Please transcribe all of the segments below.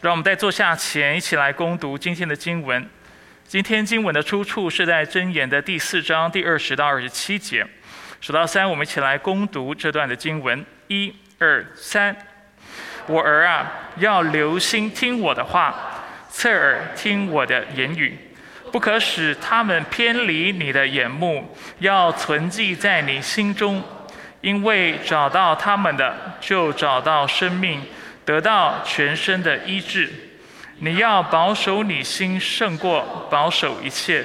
让我们在坐下前一起来攻读今天的经文。今天经文的出处是在箴言的第四章第二十到二十七节。数到三，我们一起来攻读这段的经文。一、二、三。我儿啊，要留心听我的话，侧耳听我的言语，不可使他们偏离你的眼目，要存记在你心中，因为找到他们的，就找到生命。得到全身的医治，你要保守你心胜过保守一切，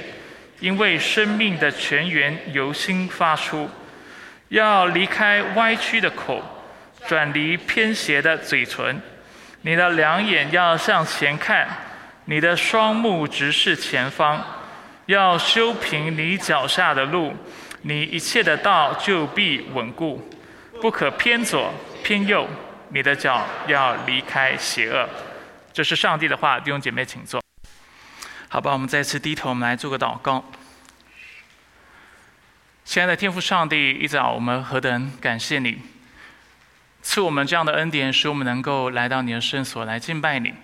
因为生命的泉源由心发出。要离开歪曲的口，转离偏斜的嘴唇。你的两眼要向前看，你的双目直视前方。要修平你脚下的路，你一切的道就必稳固，不可偏左偏右。你的脚要离开邪恶，这是上帝的话。弟兄姐妹，请坐。好吧，我们再次低头，我们来做个祷告。亲爱的天父上帝，一早我们何等感谢你，赐我们这样的恩典，使我们能够来到你的圣所来敬拜你。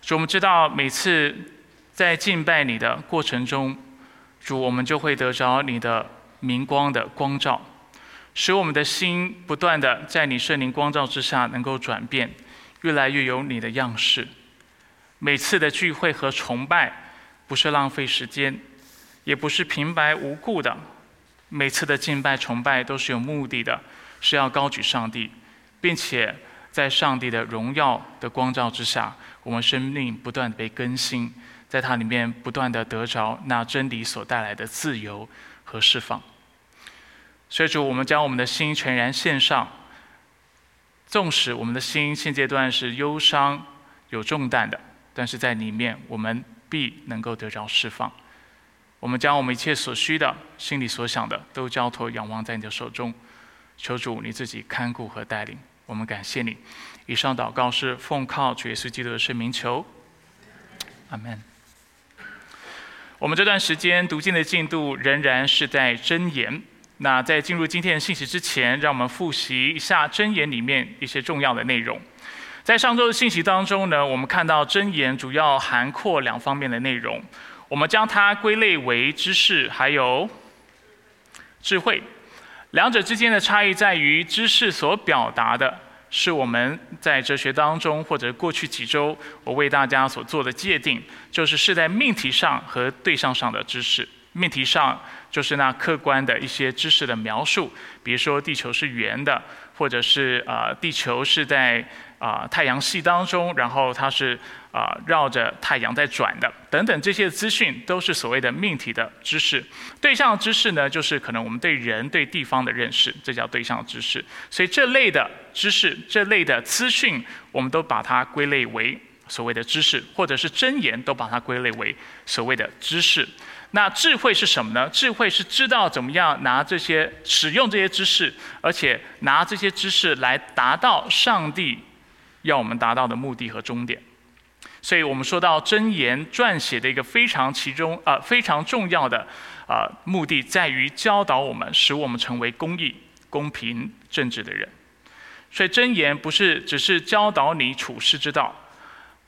主，我们知道每次在敬拜你的过程中，主我们就会得着你的明光的光照。使我们的心不断的在你圣灵光照之下能够转变，越来越有你的样式。每次的聚会和崇拜不是浪费时间，也不是平白无故的。每次的敬拜崇拜都是有目的的，是要高举上帝，并且在上帝的荣耀的光照之下，我们生命不断被更新，在它里面不断的得着那真理所带来的自由和释放。所以主，我们将我们的心全然献上。纵使我们的心现阶段是忧伤、有重担的，但是在里面我们必能够得着释放。我们将我们一切所需的、心里所想的，都交托仰望在你的手中。求主你自己看顾和带领。我们感谢你。以上祷告是奉靠主耶稣基督的圣名求。阿门。我们这段时间读经的进度仍然是在箴言。那在进入今天的信息之前，让我们复习一下箴言里面一些重要的内容。在上周的信息当中呢，我们看到箴言主要涵括两方面的内容，我们将它归类为知识还有智慧。两者之间的差异在于，知识所表达的是我们在哲学当中或者过去几周我为大家所做的界定，就是是在命题上和对象上的知识。命题上就是那客观的一些知识的描述，比如说地球是圆的，或者是啊地球是在啊太阳系当中，然后它是啊绕着太阳在转的，等等这些资讯都是所谓的命题的知识。对象知识呢，就是可能我们对人对地方的认识，这叫对象知识。所以这类的知识，这类的资讯，我们都把它归类为所谓的知识，或者是真言，都把它归类为所谓的知识。那智慧是什么呢？智慧是知道怎么样拿这些、使用这些知识，而且拿这些知识来达到上帝要我们达到的目的和终点。所以我们说到真言撰写的一个非常其中啊非常重要的啊目的，在于教导我们，使我们成为公义、公平、正直的人。所以真言不是只是教导你处世之道。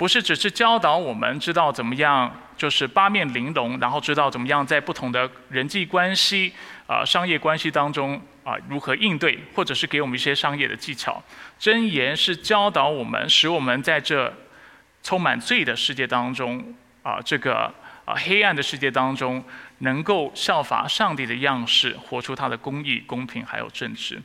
不是只是教导我们知道怎么样，就是八面玲珑，然后知道怎么样在不同的人际关系、啊商业关系当中啊如何应对，或者是给我们一些商业的技巧。箴言是教导我们，使我们在这充满罪的世界当中啊这个啊黑暗的世界当中，能够效法上帝的样式，活出他的公义、公平还有正直。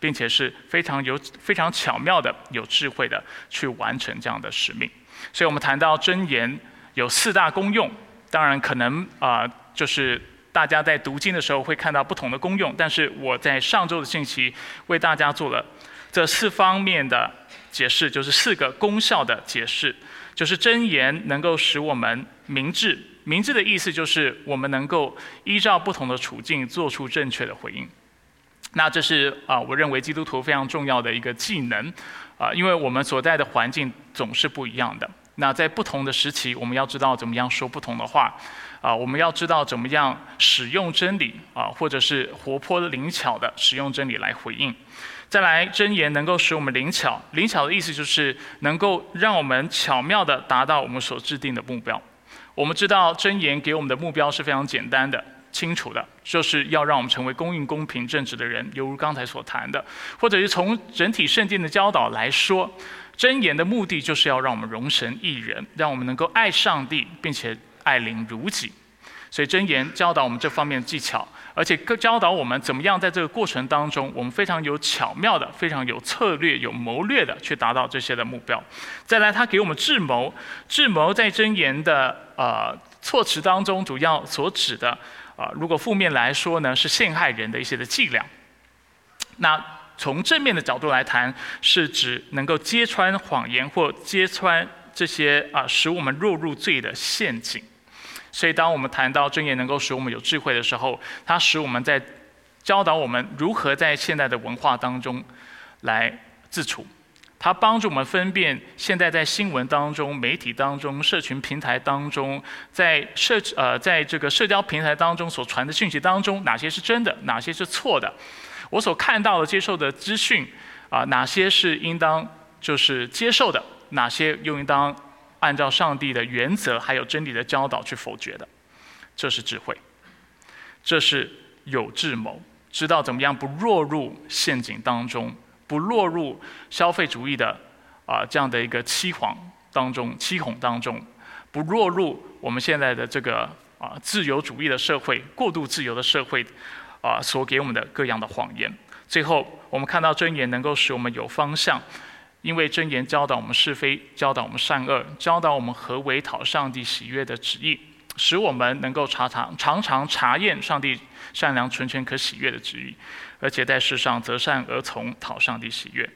并且是非常有非常巧妙的、有智慧的去完成这样的使命。所以我们谈到真言有四大功用，当然可能啊，就是大家在读经的时候会看到不同的功用。但是我在上周的信息为大家做了这四方面的解释，就是四个功效的解释，就是真言能够使我们明智。明智的意思就是我们能够依照不同的处境做出正确的回应。那这是啊，我认为基督徒非常重要的一个技能，啊，因为我们所在的环境总是不一样的。那在不同的时期，我们要知道怎么样说不同的话，啊，我们要知道怎么样使用真理，啊，或者是活泼灵巧的使用真理来回应。再来，真言能够使我们灵巧。灵巧的意思就是能够让我们巧妙的达到我们所制定的目标。我们知道真言给我们的目标是非常简单的、清楚的，就是要让我们成为公允、公平、正直的人，犹如刚才所谈的。或者是从整体圣经的教导来说，箴言的目的就是要让我们容神一人，让我们能够爱上帝，并且爱邻如己。所以箴言教导我们这方面的技巧。而且教导我们怎么样在这个过程当中，我们非常有巧妙的、非常有策略、有谋略的去达到这些的目标。再来，他给我们智谋，智谋在箴言的呃措辞当中，主要所指的啊，如果负面来说呢，是陷害人的一些的伎俩。那从正面的角度来谈，是指能够揭穿谎言或揭穿这些啊使我们落入罪的陷阱。所以，当我们谈到正言能够使我们有智慧的时候，它使我们在教导我们如何在现代的文化当中来自处。它帮助我们分辨现在在新闻当中、媒体当中、社群平台当中，在社呃在这个社交平台当中所传的讯息当中，哪些是真的，哪些是错的。我所看到的、接受的资讯啊，哪些是应当就是接受的，哪些又应当。按照上帝的原则还有真理的教导去否决的，这是智慧，这是有智谋，知道怎么样不落入陷阱当中，不落入消费主义的啊这样的一个欺谎当中、欺哄当中，不落入我们现在的这个啊自由主义的社会、过度自由的社会啊所给我们的各样的谎言。最后，我们看到真言能够使我们有方向。因为真言教导我们是非，教导我们善恶，教导我们何为讨上帝喜悦的旨意，使我们能够常常常常查验上帝善良、纯全、可喜悦的旨意，而且在世上择善而从，讨上帝喜悦。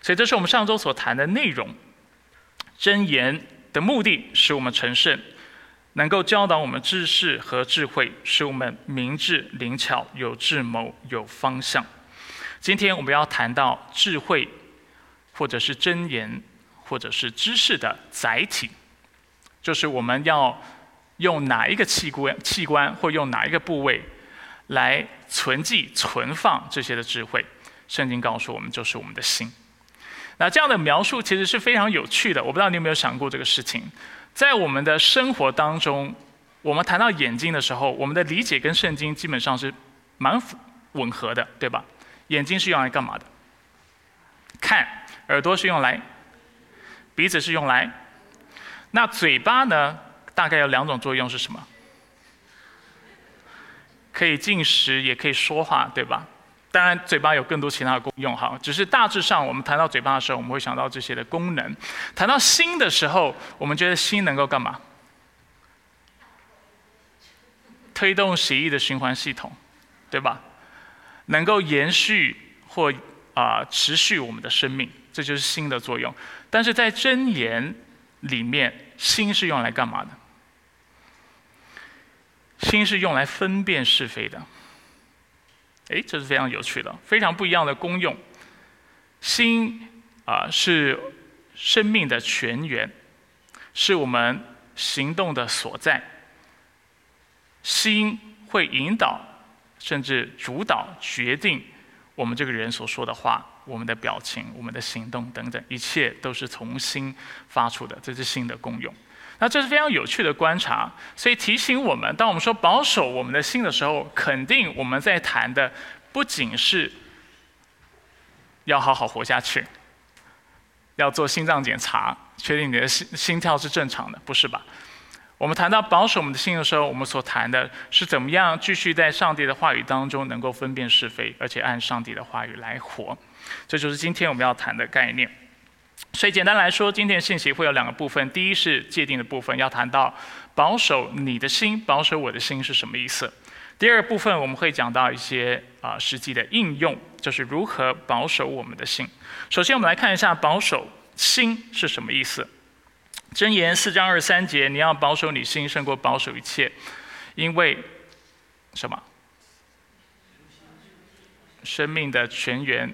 所以，这是我们上周所谈的内容。真言的目的使我们成圣，能够教导我们知识和智慧，使我们明智灵巧、有智谋、有方向。今天我们要谈到智慧。或者是箴言，或者是知识的载体，就是我们要用哪一个器官、器官，或用哪一个部位来存记、存放这些的智慧。圣经告诉我们，就是我们的心。那这样的描述其实是非常有趣的。我不知道你有没有想过这个事情，在我们的生活当中，我们谈到眼睛的时候，我们的理解跟圣经基本上是蛮吻合的，对吧？眼睛是用来干嘛的？看。耳朵是用来，鼻子是用来，那嘴巴呢？大概有两种作用是什么？可以进食，也可以说话，对吧？当然，嘴巴有更多其他的功用哈。只是大致上，我们谈到嘴巴的时候，我们会想到这些的功能。谈到心的时候，我们觉得心能够干嘛？推动血液的循环系统，对吧？能够延续或啊持续我们的生命。这就是心的作用，但是在真言里面，心是用来干嘛的？心是用来分辨是非的。哎，这是非常有趣的，非常不一样的功用。心啊，是生命的泉源，是我们行动的所在。心会引导，甚至主导、决定我们这个人所说的话。我们的表情、我们的行动等等，一切都是从心发出的，这是心的功用。那这是非常有趣的观察，所以提醒我们：当我们说保守我们的心的时候，肯定我们在谈的不仅是要好好活下去，要做心脏检查，确定你的心心跳是正常的，不是吧？我们谈到保守我们的心的时候，我们所谈的是怎么样继续在上帝的话语当中能够分辨是非，而且按上帝的话语来活。这就是今天我们要谈的概念。所以简单来说，今天的信息会有两个部分。第一是界定的部分，要谈到保守你的心，保守我的心是什么意思。第二部分我们会讲到一些啊实际的应用，就是如何保守我们的心。首先我们来看一下保守心是什么意思。箴言四章二三节，你要保守你心胜过保守一切，因为什么？生命的泉源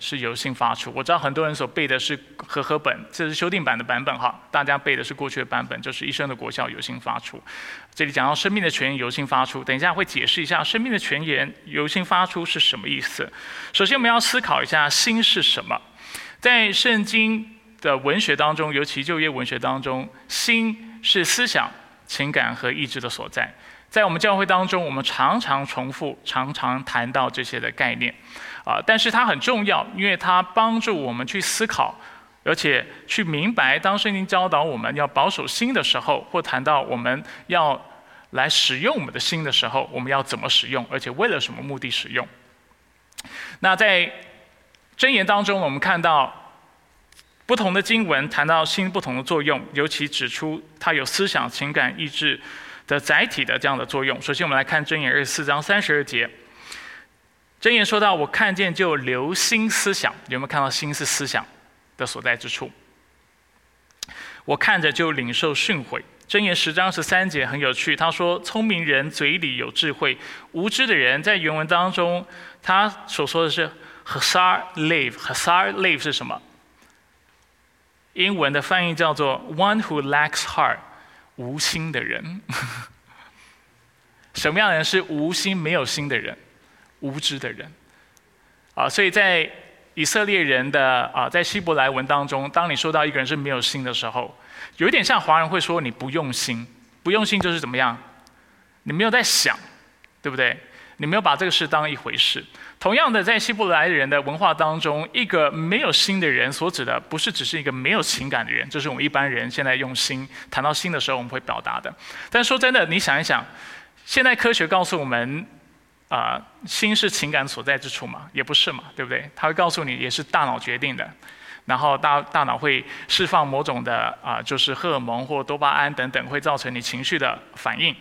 是由心发出。我知道很多人所背的是和合本，这是修订版的版本哈。大家背的是过去的版本，就是一生的国效由心发出。这里讲到生命的泉源由心发出，等一下会解释一下生命的泉源由心发出是什么意思。首先我们要思考一下心是什么。在圣经的文学当中，尤其就业文学当中，心是思想、情感和意志的所在。在我们教会当中，我们常常重复、常常谈到这些的概念，啊，但是它很重要，因为它帮助我们去思考，而且去明白，当圣经教导我们要保守心的时候，或谈到我们要来使用我们的心的时候，我们要怎么使用，而且为了什么目的使用。那在箴言当中，我们看到不同的经文谈到心不同的作用，尤其指出它有思想、情感、意志。的载体的这样的作用。首先，我们来看箴言二十四章三十二节。箴言说到：“我看见就留心思想。”有没有看到心是思想的所在之处？我看着就领受训诲。箴言十章十三节很有趣，他说：“聪明人嘴里有智慧，无知的人在原文当中，他所说的是 ‘hasar live’。‘hasar live’ 是什么？英文的翻译叫做 ‘one who lacks heart’。”无心的人，什么样的人是无心、没有心的人？无知的人。啊，所以在以色列人的啊，在希伯来文当中，当你说到一个人是没有心的时候，有一点像华人会说你不用心。不用心就是怎么样？你没有在想，对不对？你没有把这个事当一回事。同样的，在希伯来人的文化当中，一个没有心的人所指的，不是只是一个没有情感的人，这是我们一般人现在用心谈到心的时候我们会表达的。但说真的，你想一想，现在科学告诉我们，啊，心是情感所在之处嘛？也不是嘛，对不对？他会告诉你，也是大脑决定的，然后大大脑会释放某种的啊，就是荷尔蒙或多巴胺等等，会造成你情绪的反应，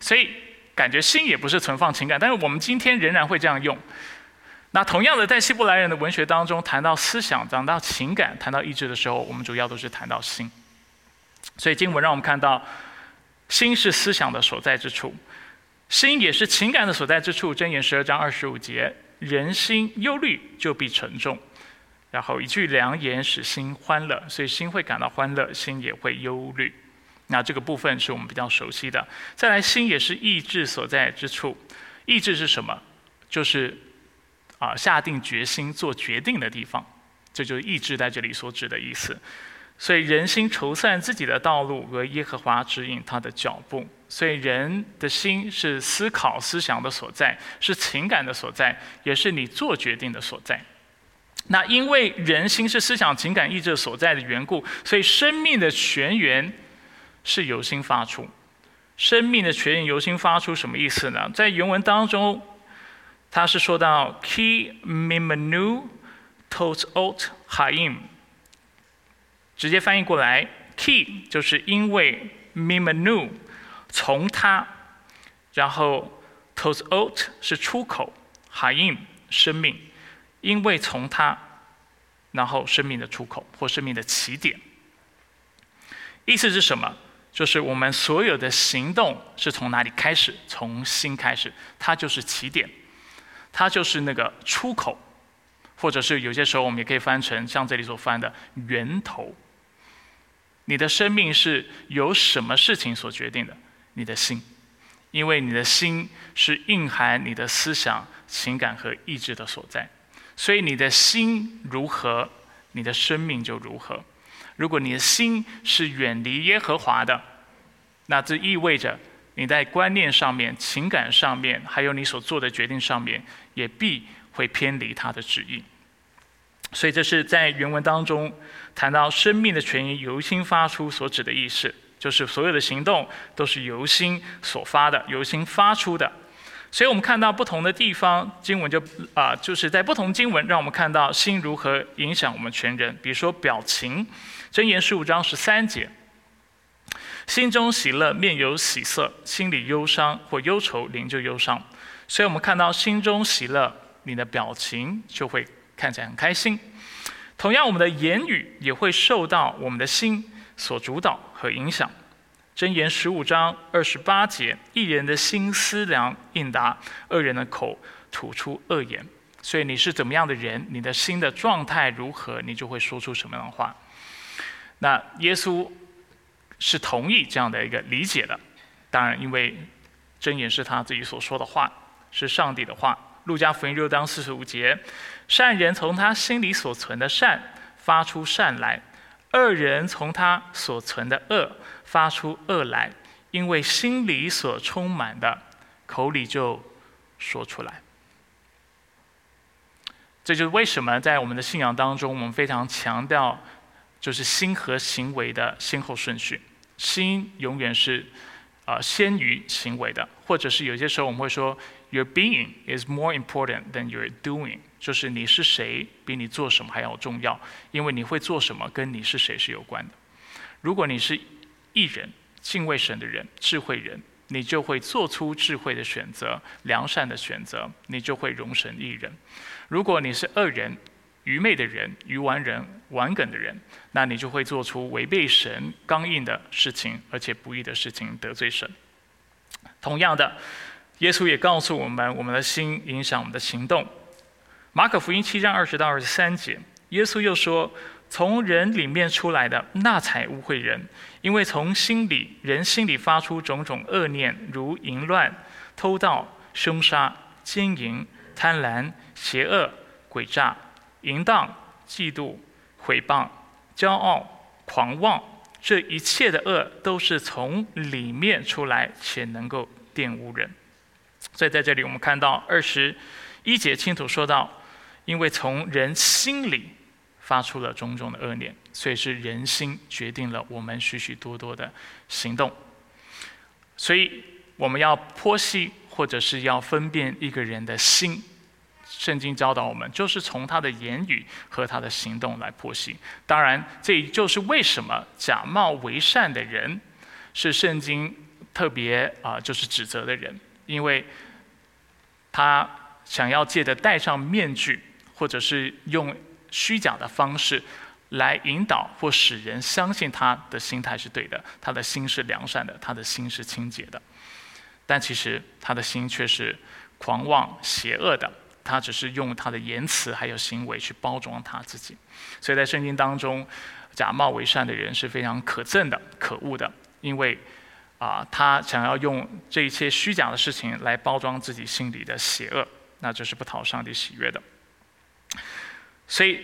所以。感觉心也不是存放情感，但是我们今天仍然会这样用。那同样的，在希伯来人的文学当中，谈到思想、谈到情感、谈到意志的时候，我们主要都是谈到心。所以经文让我们看到，心是思想的所在之处，心也是情感的所在之处。箴言十二章二十五节：人心忧虑，就必沉重。然后一句良言使心欢乐，所以心会感到欢乐，心也会忧虑。那这个部分是我们比较熟悉的。再来，心也是意志所在之处。意志是什么？就是啊，下定决心做决定的地方。这就是意志在这里所指的意思。所以，人心筹算自己的道路，为耶和华指引他的脚步。所以，人的心是思考、思想的所在，是情感的所在，也是你做决定的所在。那因为人心是思想、情感、意志所在的缘故，所以生命的泉源。是由心发出，生命的泉源由心发出，什么意思呢？在原文当中，它是说到 “ki mimanu tosot haim”，直接翻译过来，“ki” 就是因为 “mimanu” 从它，然后 “tosot” 是出口，“haim” 生命，因为从它，然后生命的出口或生命的起点，意思是什么？就是我们所有的行动是从哪里开始？从心开始，它就是起点，它就是那个出口，或者是有些时候我们也可以翻成像这里所翻的源头。你的生命是由什么事情所决定的？你的心，因为你的心是蕴含你的思想、情感和意志的所在，所以你的心如何，你的生命就如何。如果你的心是远离耶和华的，那这意味着你在观念上面、情感上面，还有你所做的决定上面，也必会偏离他的旨意。所以这是在原文当中谈到生命的权益由心发出所指的意思，就是所有的行动都是由心所发的，由心发出的。所以我们看到不同的地方经文就啊，就是在不同经文让我们看到心如何影响我们全人，比如说表情。箴言十五章十三节：心中喜乐，面有喜色；心里忧伤或忧愁，灵就忧伤。所以我们看到心中喜乐，你的表情就会看起来很开心。同样，我们的言语也会受到我们的心所主导和影响。箴言十五章二十八节：一人的心思量应答，二人的口吐出恶言。所以你是怎么样的人，你的心的状态如何，你就会说出什么样的话。那耶稣是同意这样的一个理解的。当然，因为箴言是他自己所说的话，是上帝的话。路加福音六章四十五节：善人从他心里所存的善发出善来，恶人从他所存的恶发出恶来，因为心里所充满的，口里就说出来。这就是为什么在我们的信仰当中，我们非常强调，就是心和行为的先后顺序。心永远是啊先于行为的，或者是有些时候我们会说，Your being is more important than your doing，就是你是谁比你做什么还要重要，因为你会做什么跟你是谁是有关的。如果你是艺人、敬畏神的人、智慧人，你就会做出智慧的选择、良善的选择，你就会容神一人。如果你是恶人、愚昧的人、愚顽人、顽梗的人，那你就会做出违背神刚硬的事情，而且不义的事情，得罪神。同样的，耶稣也告诉我们，我们的心影响我们的行动。马可福音七章二十到二十三节，耶稣又说：“从人里面出来的，那才污秽人，因为从心里人心里发出种种恶念，如淫乱、偷盗、凶杀、奸淫、贪婪。”邪恶、诡诈、淫荡、嫉妒、毁谤、骄傲、狂妄，这一切的恶都是从里面出来，且能够玷污人。所以在这里，我们看到二十一节清楚说到，因为从人心里发出了种种的恶念，所以是人心决定了我们许许多多的行动。所以我们要剖析，或者是要分辨一个人的心。圣经教导我们，就是从他的言语和他的行动来剖析。当然，这也就是为什么假冒为善的人是圣经特别啊，就是指责的人，因为他想要借着戴上面具，或者是用虚假的方式来引导或使人相信他的心态是对的，他的心是良善的，他的心是清洁的，但其实他的心却是狂妄邪恶的。他只是用他的言辞还有行为去包装他自己，所以在圣经当中，假冒为善的人是非常可憎的、可恶的，因为啊，他想要用这一切虚假的事情来包装自己心里的邪恶，那这是不讨上帝喜悦的。所以，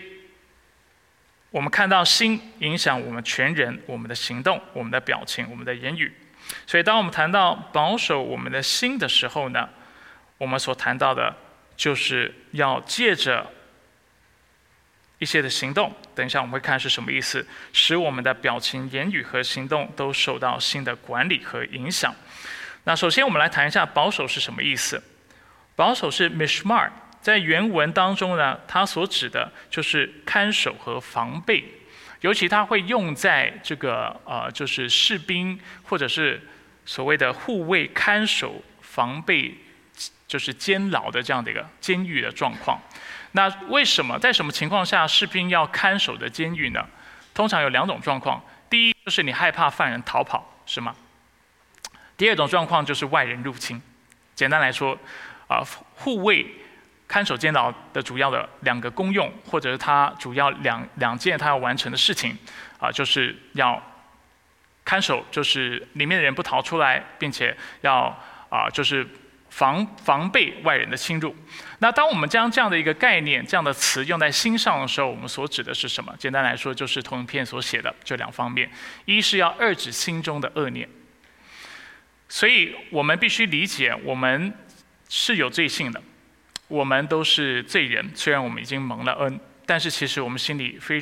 我们看到心影响我们全人、我们的行动、我们的表情、我们的言语。所以，当我们谈到保守我们的心的时候呢，我们所谈到的。就是要借着一些的行动，等一下我们会看是什么意思，使我们的表情、言语和行动都受到新的管理和影响。那首先我们来谈一下保守是什么意思。保守是 mishmar，在原文当中呢，它所指的就是看守和防备，尤其它会用在这个呃，就是士兵或者是所谓的护卫、看守、防备。就是监牢的这样的一个监狱的状况。那为什么在什么情况下士兵要看守的监狱呢？通常有两种状况。第一就是你害怕犯人逃跑，是吗？第二种状况就是外人入侵。简单来说，啊，护卫看守监牢的主要的两个功用，或者是他主要两两件他要完成的事情，啊，就是要看守，就是里面的人不逃出来，并且要啊，就是。防防备外人的侵入。那当我们将这样的一个概念、这样的词用在心上的时候，我们所指的是什么？简单来说，就是同一篇所写的这两方面：一是要遏制心中的恶念。所以我们必须理解，我们是有罪性的，我们都是罪人。虽然我们已经蒙了恩，但是其实我们心里非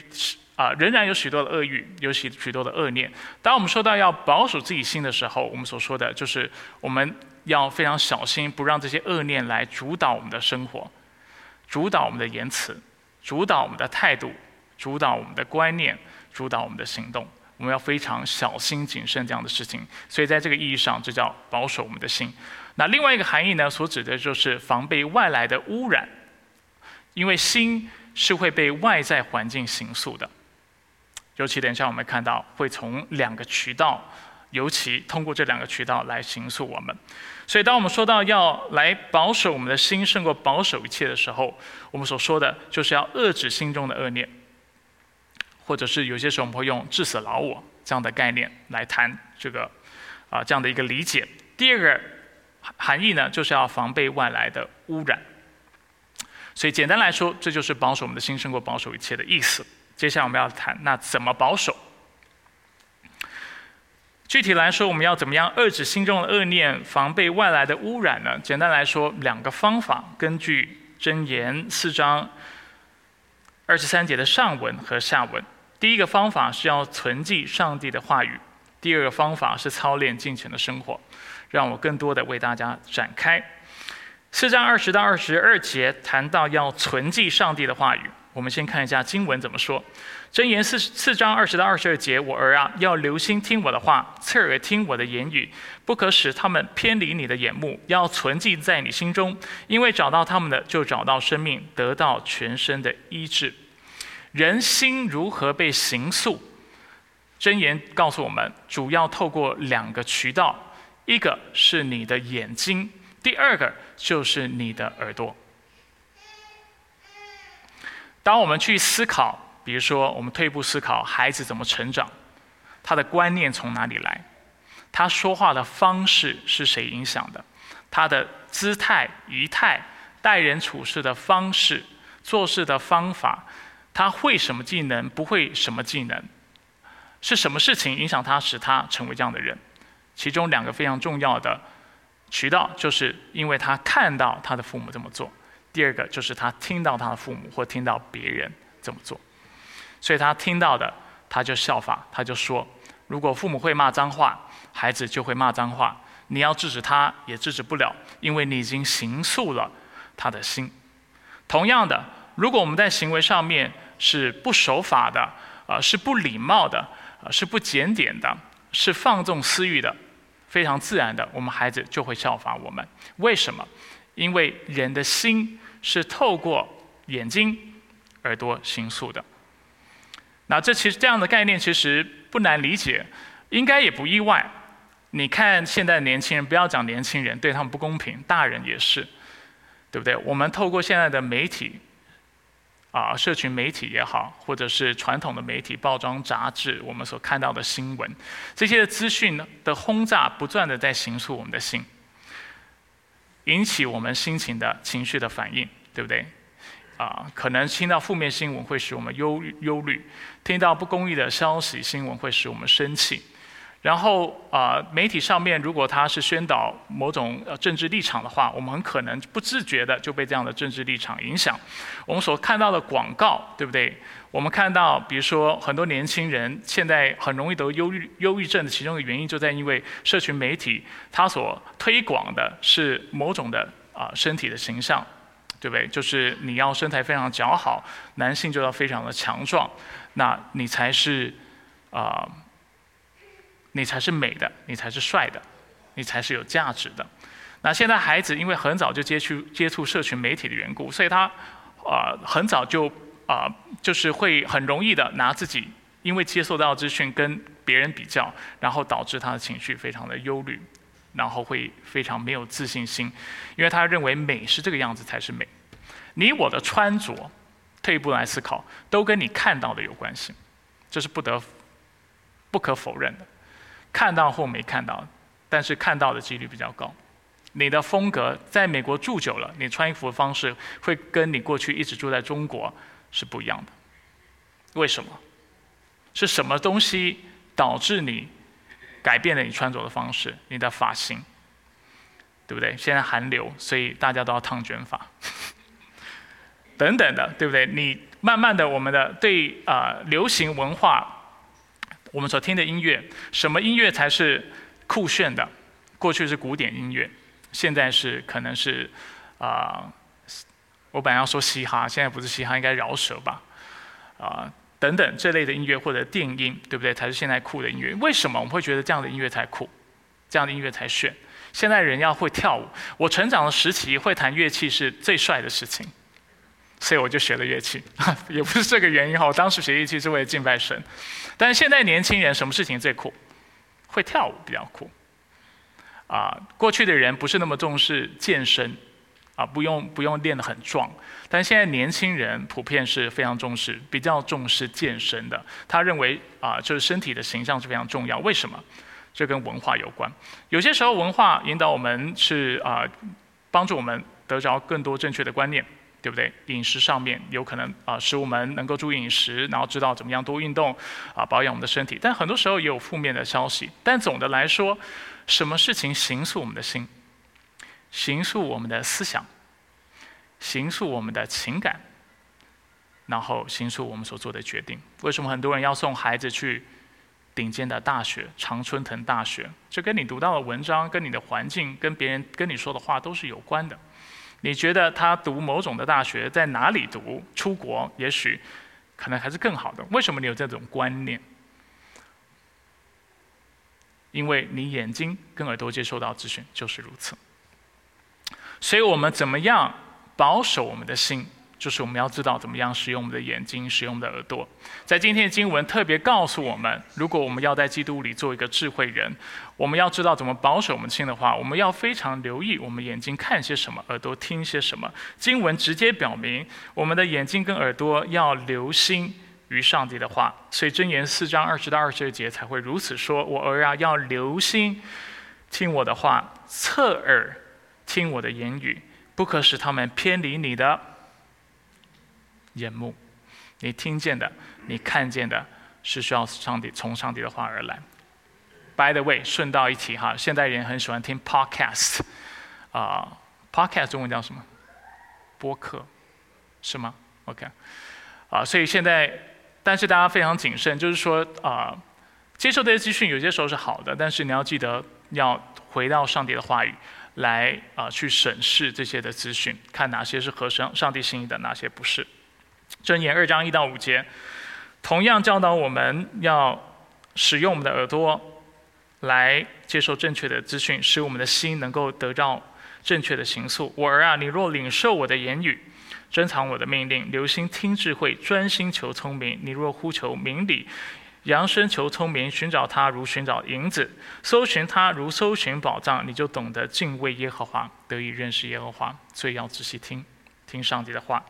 啊，仍然有许多的恶欲，有许许多的恶念。当我们说到要保守自己心的时候，我们所说的就是我们。要非常小心，不让这些恶念来主导我们的生活，主导我们的言辞，主导我们的态度，主导我们的观念，主导我们的行动。我们要非常小心谨慎这样的事情。所以在这个意义上，这叫保守我们的心。那另外一个含义呢，所指的就是防备外来的污染，因为心是会被外在环境形塑的。尤其等一下我们看到，会从两个渠道。尤其通过这两个渠道来形塑我们。所以，当我们说到要来保守我们的心胜过保守一切的时候，我们所说的就是要遏制心中的恶念，或者是有些时候我们会用“致死老我”这样的概念来谈这个啊这样的一个理解。第二个含义呢，就是要防备外来的污染。所以，简单来说，这就是保守我们的心胜过保守一切的意思。接下来我们要谈，那怎么保守？具体来说，我们要怎么样遏制心中的恶念，防备外来的污染呢？简单来说，两个方法。根据箴言四章二十三节的上文和下文，第一个方法是要存记上帝的话语；第二个方法是操练敬虔的生活。让我更多的为大家展开。四章二十到二十二节谈到要存记上帝的话语。我们先看一下经文怎么说。箴言四四章二十到二十二节，我儿啊，要留心听我的话，侧耳听我的言语，不可使他们偏离你的眼目，要存记在你心中，因为找到他们的，就找到生命，得到全身的医治。人心如何被形塑？箴言告诉我们，主要透过两个渠道，一个是你的眼睛，第二个就是你的耳朵。当我们去思考。比如说，我们退一步思考，孩子怎么成长？他的观念从哪里来？他说话的方式是谁影响的？他的姿态、仪态、待人处事的方式、做事的方法，他会什么技能？不会什么技能？是什么事情影响他，使他成为这样的人？其中两个非常重要的渠道，就是因为他看到他的父母这么做；第二个就是他听到他的父母或听到别人这么做。所以他听到的，他就效法，他就说：如果父母会骂脏话，孩子就会骂脏话。你要制止他，也制止不了，因为你已经形塑了他的心。同样的，如果我们在行为上面是不守法的，啊，是不礼貌的，啊，是不检点的，是放纵私欲的，非常自然的，我们孩子就会效法我们。为什么？因为人的心是透过眼睛、耳朵形塑的。那这其实这样的概念其实不难理解，应该也不意外。你看现在年轻人，不要讲年轻人，对他们不公平，大人也是，对不对？我们透过现在的媒体，啊，社群媒体也好，或者是传统的媒体、报章、杂志，我们所看到的新闻，这些资讯的轰炸，不断的在形塑我们的心，引起我们心情的情绪的反应，对不对？啊，可能听到负面新闻会使我们忧忧虑，听到不公义的消息新闻会使我们生气，然后啊，媒体上面如果他是宣导某种政治立场的话，我们很可能不自觉的就被这样的政治立场影响。我们所看到的广告，对不对？我们看到，比如说很多年轻人现在很容易得忧郁忧郁症的其中的原因，就在因为社群媒体它所推广的是某种的啊身体的形象。对不对？就是你要身材非常姣好，男性就要非常的强壮，那你才是啊，你才是美的，你才是帅的，你才是有价值的。那现在孩子因为很早就接触接触社群媒体的缘故，所以他啊很早就啊就是会很容易的拿自己因为接受到资讯跟别人比较，然后导致他的情绪非常的忧虑。然后会非常没有自信心，因为他认为美是这个样子才是美。你我的穿着，退一步来思考，都跟你看到的有关系，这是不得不可否认的。看到或没看到，但是看到的几率比较高。你的风格在美国住久了，你穿衣服的方式会跟你过去一直住在中国是不一样的。为什么？是什么东西导致你？改变了你穿着的方式，你的发型，对不对？现在寒流，所以大家都要烫卷发，等等的，对不对？你慢慢的，我们的对啊，流行文化，我们所听的音乐，什么音乐才是酷炫的？过去是古典音乐，现在是可能是啊，我本来要说嘻哈，现在不是嘻哈，应该饶舌吧？啊。等等这类的音乐或者电音，对不对？才是现在酷的音乐。为什么我们会觉得这样的音乐才酷，这样的音乐才炫？现在人要会跳舞。我成长的时期，会弹乐器是最帅的事情，所以我就学了乐器。也不是这个原因哈，我当时学乐器是为了敬拜神。但是现在年轻人什么事情最酷？会跳舞比较酷。啊，过去的人不是那么重视健身，啊，不用不用练得很壮，但现在年轻人普遍是非常重视，比较重视健身的。他认为啊，就是身体的形象是非常重要。为什么？这跟文化有关。有些时候文化引导我们是啊，帮助我们得着更多正确的观念。对不对？饮食上面有可能啊，使我们能够注意饮食，然后知道怎么样多运动，啊，保养我们的身体。但很多时候也有负面的消息。但总的来说，什么事情形塑我们的心，形塑我们的思想，形塑我们的情感，然后形塑我们所做的决定。为什么很多人要送孩子去顶尖的大学，常春藤大学？这跟你读到的文章、跟你的环境、跟别人跟你说的话都是有关的。你觉得他读某种的大学在哪里读？出国也许可能还是更好的。为什么你有这种观念？因为你眼睛跟耳朵接收到资讯就是如此。所以我们怎么样保守我们的心？就是我们要知道怎么样使用我们的眼睛，使用我们的耳朵。在今天的经文特别告诉我们，如果我们要在基督里做一个智慧人，我们要知道怎么保守我们心的话，我们要非常留意我们眼睛看些什么，耳朵听些什么。经文直接表明，我们的眼睛跟耳朵要留心于上帝的话。所以箴言四章二十到二十二节才会如此说：“我儿啊，要留心听我的话，侧耳听我的言语，不可使他们偏离你的。”眼目，你听见的，你看见的，是需要上帝从上帝的话而来。By the way，顺道一提哈，现代人很喜欢听 podcast，啊，podcast 中文叫什么？播客，是吗？OK，啊，所以现在，但是大家非常谨慎，就是说啊，接受这些资讯有些时候是好的，但是你要记得要回到上帝的话语来啊，去审视这些的资讯，看哪些是合上上帝心意的，哪些不是。箴言二章一到五节，同样教导我们要使用我们的耳朵来接受正确的资讯，使我们的心能够得到正确的形塑。我儿啊，你若领受我的言语，珍藏我的命令，留心听智慧，专心求聪明。你若呼求明理，扬声求聪明，寻找他如寻找银子，搜寻他如搜寻宝藏，你就懂得敬畏耶和华，得以认识耶和华。所以要仔细听，听上帝的话。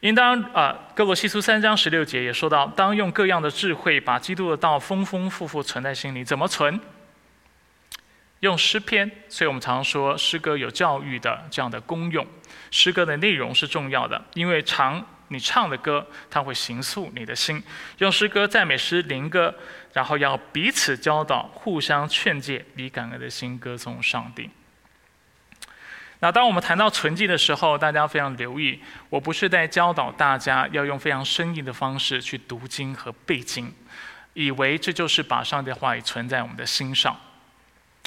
应当啊，哥罗西书三章十六节也说到，当用各样的智慧，把基督的道丰丰富富存在心里。怎么存？用诗篇。所以我们常说，诗歌有教育的这样的功用。诗歌的内容是重要的，因为常你唱的歌，它会形塑你的心。用诗歌、赞美诗、灵歌，然后要彼此教导、互相劝诫，以感恩的心歌颂上帝。那当我们谈到存记的时候，大家非常留意，我不是在教导大家要用非常生硬的方式去读经和背经，以为这就是把上帝的话语存在我们的心上。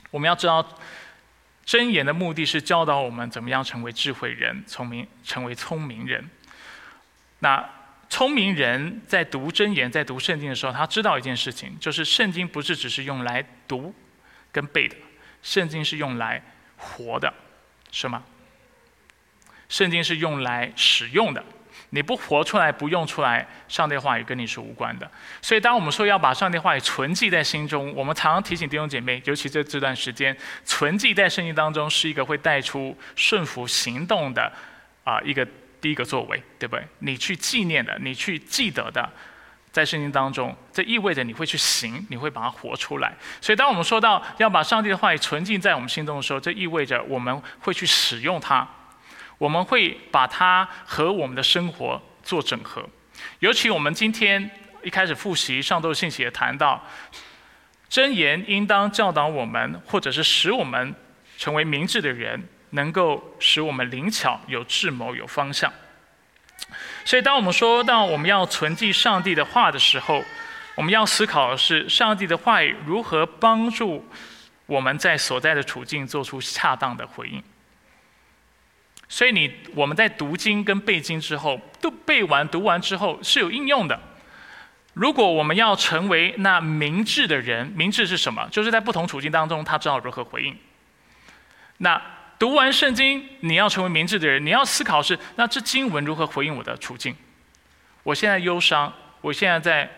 我们要知道，真言的目的是教导我们怎么样成为智慧人、聪明成为聪明人。那聪明人在读真言、在读圣经的时候，他知道一件事情，就是圣经不是只是用来读跟背的，圣经是用来活的。是吗？圣经是用来使用的，你不活出来，不用出来，上帝话语跟你是无关的。所以，当我们说要把上帝话语存记在心中，我们常常提醒弟兄姐妹，尤其这这段时间，存记在圣经当中是一个会带出顺服行动的啊一个第一个作为，对不对？你去纪念的，你去记得的。在圣经当中，这意味着你会去行，你会把它活出来。所以，当我们说到要把上帝的话语存进在我们心中的时候，这意味着我们会去使用它，我们会把它和我们的生活做整合。尤其我们今天一开始复习上周的信息也谈到，真言应当教导我们，或者是使我们成为明智的人，能够使我们灵巧、有智谋、有方向。所以，当我们说到我们要存记上帝的话的时候，我们要思考的是上帝的话语如何帮助我们在所在的处境做出恰当的回应。所以，你我们在读经跟背经之后，都背完读完之后是有应用的。如果我们要成为那明智的人，明智是什么？就是在不同处境当中，他知道如何回应。那。读完圣经，你要成为明智的人，你要思考是：那这经文如何回应我的处境？我现在忧伤，我现在在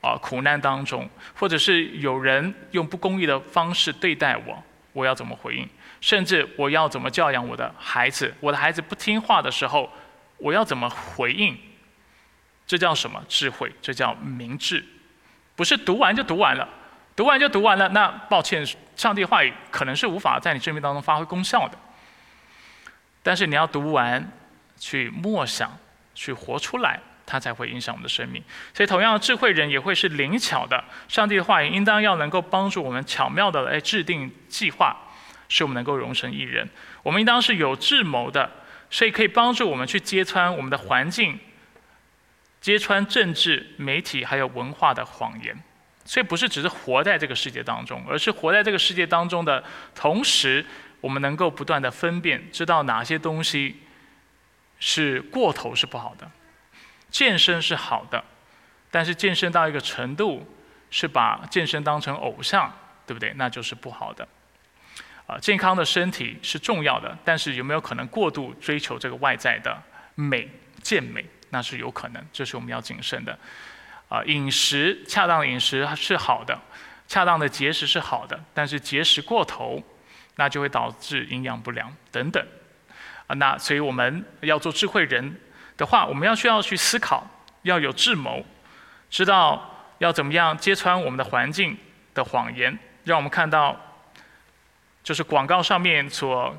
啊苦难当中，或者是有人用不公义的方式对待我，我要怎么回应？甚至我要怎么教养我的孩子？我的孩子不听话的时候，我要怎么回应？这叫什么智慧？这叫明智，不是读完就读完了，读完就读完了。那抱歉，上帝话语可能是无法在你生命当中发挥功效的。但是你要读完，去默想，去活出来，它才会影响我们的生命。所以，同样，智慧人也会是灵巧的。上帝的话语应当要能够帮助我们巧妙的来制定计划。使我们能够容身一人，我们应当是有智谋的，所以可以帮助我们去揭穿我们的环境，揭穿政治、媒体还有文化的谎言。所以不是只是活在这个世界当中，而是活在这个世界当中的同时，我们能够不断的分辨，知道哪些东西是过头是不好的。健身是好的，但是健身到一个程度，是把健身当成偶像，对不对？那就是不好的。啊，健康的身体是重要的，但是有没有可能过度追求这个外在的美、健美？那是有可能，这是我们要谨慎的。啊，饮食恰当的饮食是好的，恰当的节食是好的，但是节食过头，那就会导致营养不良等等。啊，那所以我们要做智慧人的话，我们要需要去思考，要有智谋，知道要怎么样揭穿我们的环境的谎言，让我们看到。就是广告上面所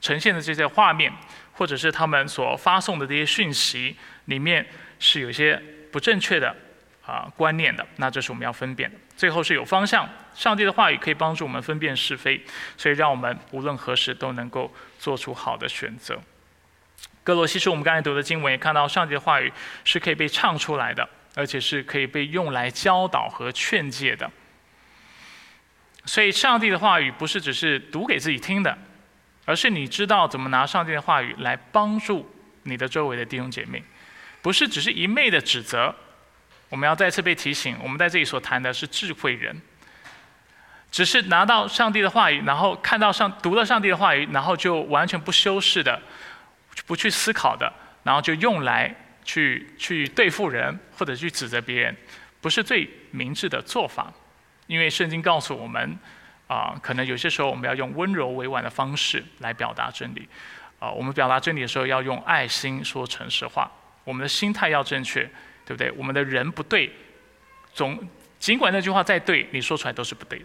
呈现的这些画面，或者是他们所发送的这些讯息里面是有些不正确的啊观念的，那这是我们要分辨的。最后是有方向，上帝的话语可以帮助我们分辨是非，所以让我们无论何时都能够做出好的选择。哥罗西书我们刚才读的经文也看到，上帝的话语是可以被唱出来的，而且是可以被用来教导和劝诫的。所以，上帝的话语不是只是读给自己听的，而是你知道怎么拿上帝的话语来帮助你的周围的弟兄姐妹，不是只是一昧的指责。我们要再次被提醒，我们在这里所谈的是智慧人，只是拿到上帝的话语，然后看到上读了上帝的话语，然后就完全不修饰的，不去思考的，然后就用来去去对付人或者去指责别人，不是最明智的做法。因为圣经告诉我们，啊，可能有些时候我们要用温柔委婉的方式来表达真理，啊，我们表达真理的时候要用爱心说诚实话，我们的心态要正确，对不对？我们的人不对，总尽管那句话再对，你说出来都是不对的。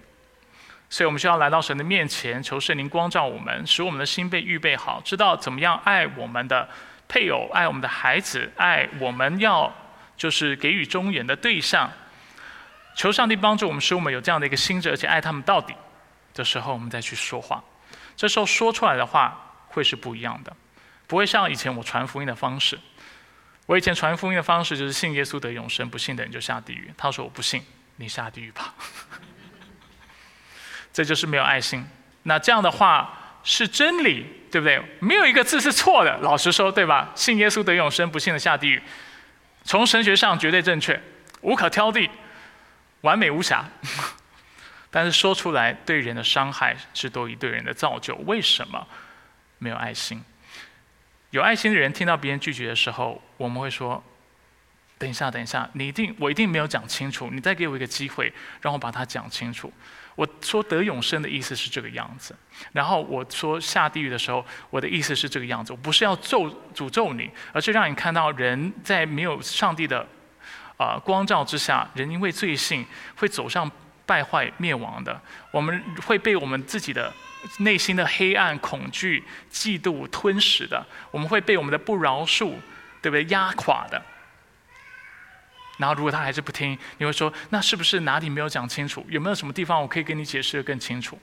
所以我们需要来到神的面前，求圣灵光照我们，使我们的心被预备好，知道怎么样爱我们的配偶，爱我们的孩子，爱我们要就是给予忠言的对象。求上帝帮助我们，使我们有这样的一个心智，而且爱他们到底的时候，我们再去说话。这时候说出来的话会是不一样的，不会像以前我传福音的方式。我以前传福音的方式就是信耶稣得永生，不信的人就下地狱。他说我不信，你下地狱吧。这就是没有爱心。那这样的话是真理，对不对？没有一个字是错的。老实说，对吧？信耶稣得永生，不信的下地狱。从神学上绝对正确，无可挑剔。完美无瑕，但是说出来对人的伤害是多于对人的造就。为什么没有爱心？有爱心的人听到别人拒绝的时候，我们会说：“等一下，等一下，你一定，我一定没有讲清楚，你再给我一个机会，让我把它讲清楚。”我说得永生的意思是这个样子，然后我说下地狱的时候，我的意思是这个样子。我不是要咒诅咒你，而是让你看到人在没有上帝的。啊，光照之下，人因为罪性会走上败坏灭亡的。我们会被我们自己的内心的黑暗、恐惧、嫉妒吞噬的。我们会被我们的不饶恕，对不对？压垮的。然后，如果他还是不听，你会说：那是不是哪里没有讲清楚？有没有什么地方我可以跟你解释的更清楚？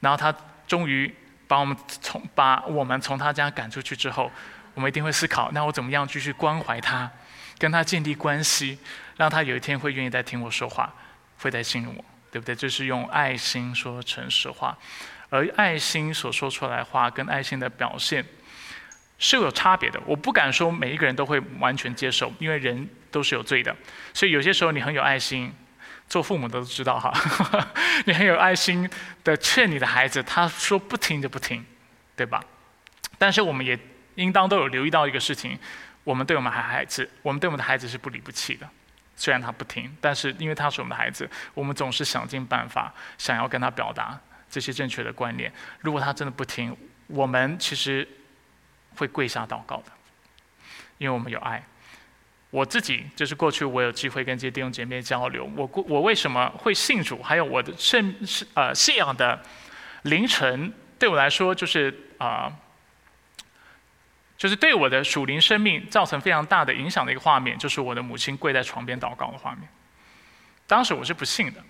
然后他终于把我们从把我们从他家赶出去之后，我们一定会思考：那我怎么样继续关怀他？跟他建立关系，让他有一天会愿意再听我说话，会再信任我，对不对？这是用爱心说诚实话，而爱心所说出来话跟爱心的表现是有差别的。我不敢说每一个人都会完全接受，因为人都是有罪的。所以有些时候你很有爱心，做父母的都知道哈，你很有爱心的劝你的孩子，他说不听就不听，对吧？但是我们也应当都有留意到一个事情。我们对我们孩孩子，我们对我们的孩子是不离不弃的，虽然他不听，但是因为他是我们的孩子，我们总是想尽办法想要跟他表达这些正确的观念。如果他真的不听，我们其实会跪下祷告的，因为我们有爱。我自己就是过去我有机会跟这些弟兄姐妹交流，我我为什么会信主，还有我的信呃信仰的凌晨，对我来说就是啊，就是对我的属灵生命造成非常大的影响的一个画面，就是我的母亲跪在床边祷告的画面。当时我是不信的，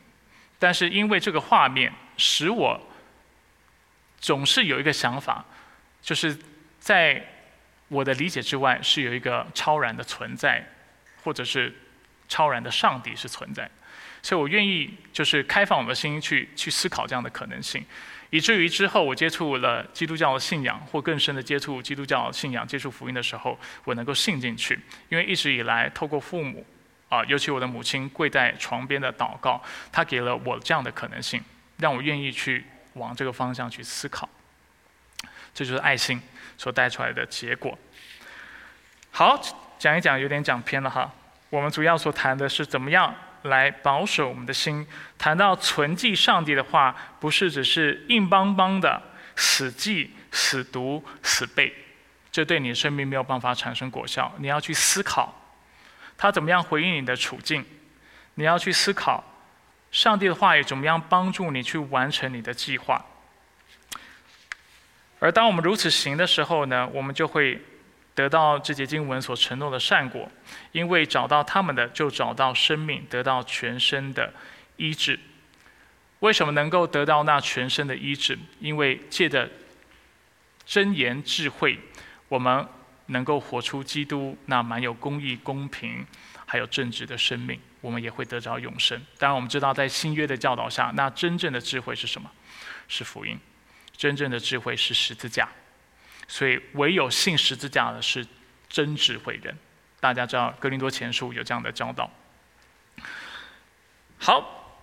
但是因为这个画面，使我总是有一个想法，就是在我的理解之外，是有一个超然的存在。或者是超然的上帝是存在，所以我愿意就是开放我的心去去思考这样的可能性，以至于之后我接触了基督教的信仰，或更深的接触基督教信仰、接触福音的时候，我能够信进去。因为一直以来透过父母啊，尤其我的母亲跪在床边的祷告，他给了我这样的可能性，让我愿意去往这个方向去思考。这就是爱心所带出来的结果。好。讲一讲有点讲偏了哈，我们主要所谈的是怎么样来保守我们的心。谈到存记上帝的话，不是只是硬邦邦的死记、死读、死背，这对你生命没有办法产生果效。你要去思考，他怎么样回应你的处境。你要去思考，上帝的话语怎么样帮助你去完成你的计划。而当我们如此行的时候呢，我们就会。得到这节经文所承诺的善果，因为找到他们的，就找到生命，得到全身的医治。为什么能够得到那全身的医治？因为借着真言智慧，我们能够活出基督那满有公义、公平还有正直的生命，我们也会得着永生。当然，我们知道在新约的教导下，那真正的智慧是什么？是福音。真正的智慧是十字架。所以，唯有信十字架的是真智慧人。大家知道《格林多前书》有这样的教导。好，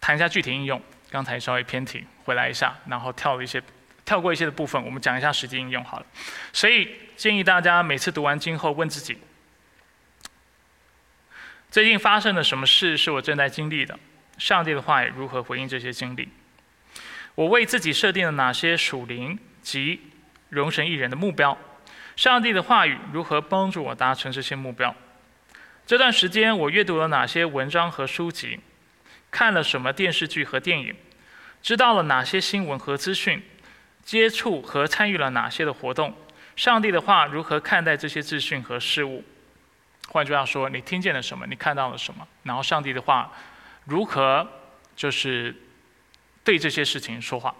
谈一下具体应用。刚才稍微偏题，回来一下，然后跳了一些，跳过一些的部分，我们讲一下实际应用好了。所以，建议大家每次读完经后，问自己：最近发生了什么事是我正在经历的？上帝的话语如何回应这些经历？我为自己设定了哪些属灵及容神一人的目标，上帝的话语如何帮助我达成这些目标？这段时间我阅读了哪些文章和书籍？看了什么电视剧和电影？知道了哪些新闻和资讯？接触和参与了哪些的活动？上帝的话如何看待这些资讯和事物？换句话说，你听见了什么？你看到了什么？然后上帝的话如何就是对这些事情说话？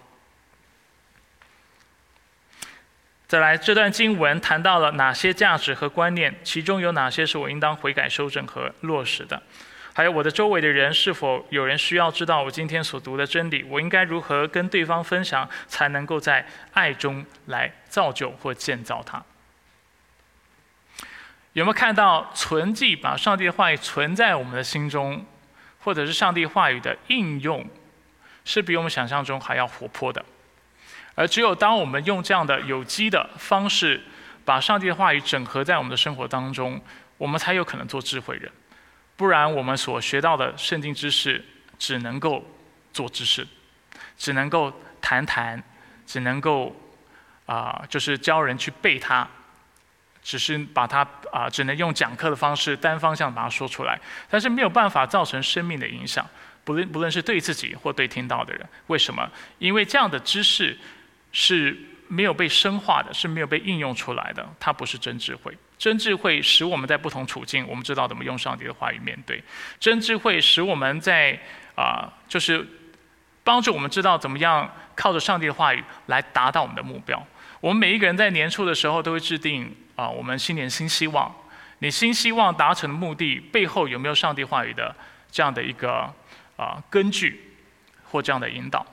再来，这段经文谈到了哪些价值和观念？其中有哪些是我应当悔改、修正和落实的？还有我的周围的人，是否有人需要知道我今天所读的真理？我应该如何跟对方分享，才能够在爱中来造就或建造他？有没有看到存记把上帝的话语存在我们的心中，或者是上帝话语的应用，是比我们想象中还要活泼的？而只有当我们用这样的有机的方式，把上帝的话语整合在我们的生活当中，我们才有可能做智慧人。不然，我们所学到的圣经知识，只能够做知识，只能够谈谈，只能够啊，就是教人去背它，只是把它啊，只能用讲课的方式单方向把它说出来，但是没有办法造成生命的影响，不论不论是对自己或对听到的人。为什么？因为这样的知识。是没有被深化的，是没有被应用出来的。它不是真智慧。真智慧使我们在不同处境，我们知道怎么用上帝的话语面对。真智慧使我们在啊，就是帮助我们知道怎么样靠着上帝的话语来达到我们的目标。我们每一个人在年初的时候都会制定啊，我们新年新希望。你新希望达成的目的背后有没有上帝话语的这样的一个啊根据或这样的引导？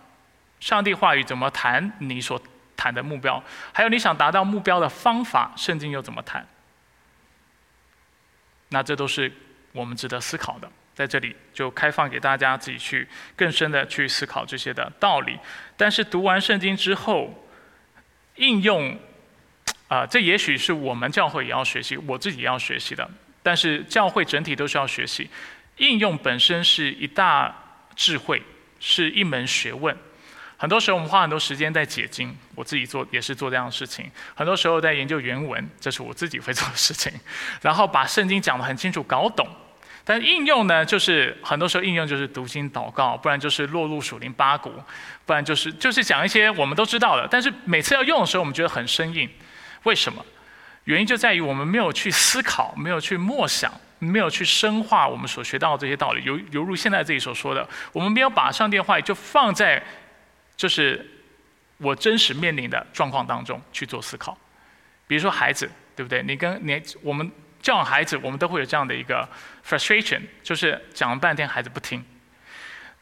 上帝话语怎么谈你所谈的目标？还有你想达到目标的方法，圣经又怎么谈？那这都是我们值得思考的。在这里就开放给大家自己去更深的去思考这些的道理。但是读完圣经之后，应用啊，这也许是我们教会也要学习，我自己也要学习的。但是教会整体都需要学习。应用本身是一大智慧，是一门学问。很多时候我们花很多时间在解经，我自己做也是做这样的事情。很多时候在研究原文，这是我自己会做的事情。然后把圣经讲得很清楚，搞懂。但应用呢，就是很多时候应用就是读经祷告，不然就是落入属灵八股，不然就是就是讲一些我们都知道的。但是每次要用的时候，我们觉得很生硬。为什么？原因就在于我们没有去思考，没有去默想。没有去深化我们所学到的这些道理，犹犹如现在自己所说的，我们没有把上帝话就放在，就是我真实面临的状况当中去做思考。比如说孩子，对不对？你跟你我们教养孩子，我们都会有这样的一个 frustration，就是讲了半天孩子不听。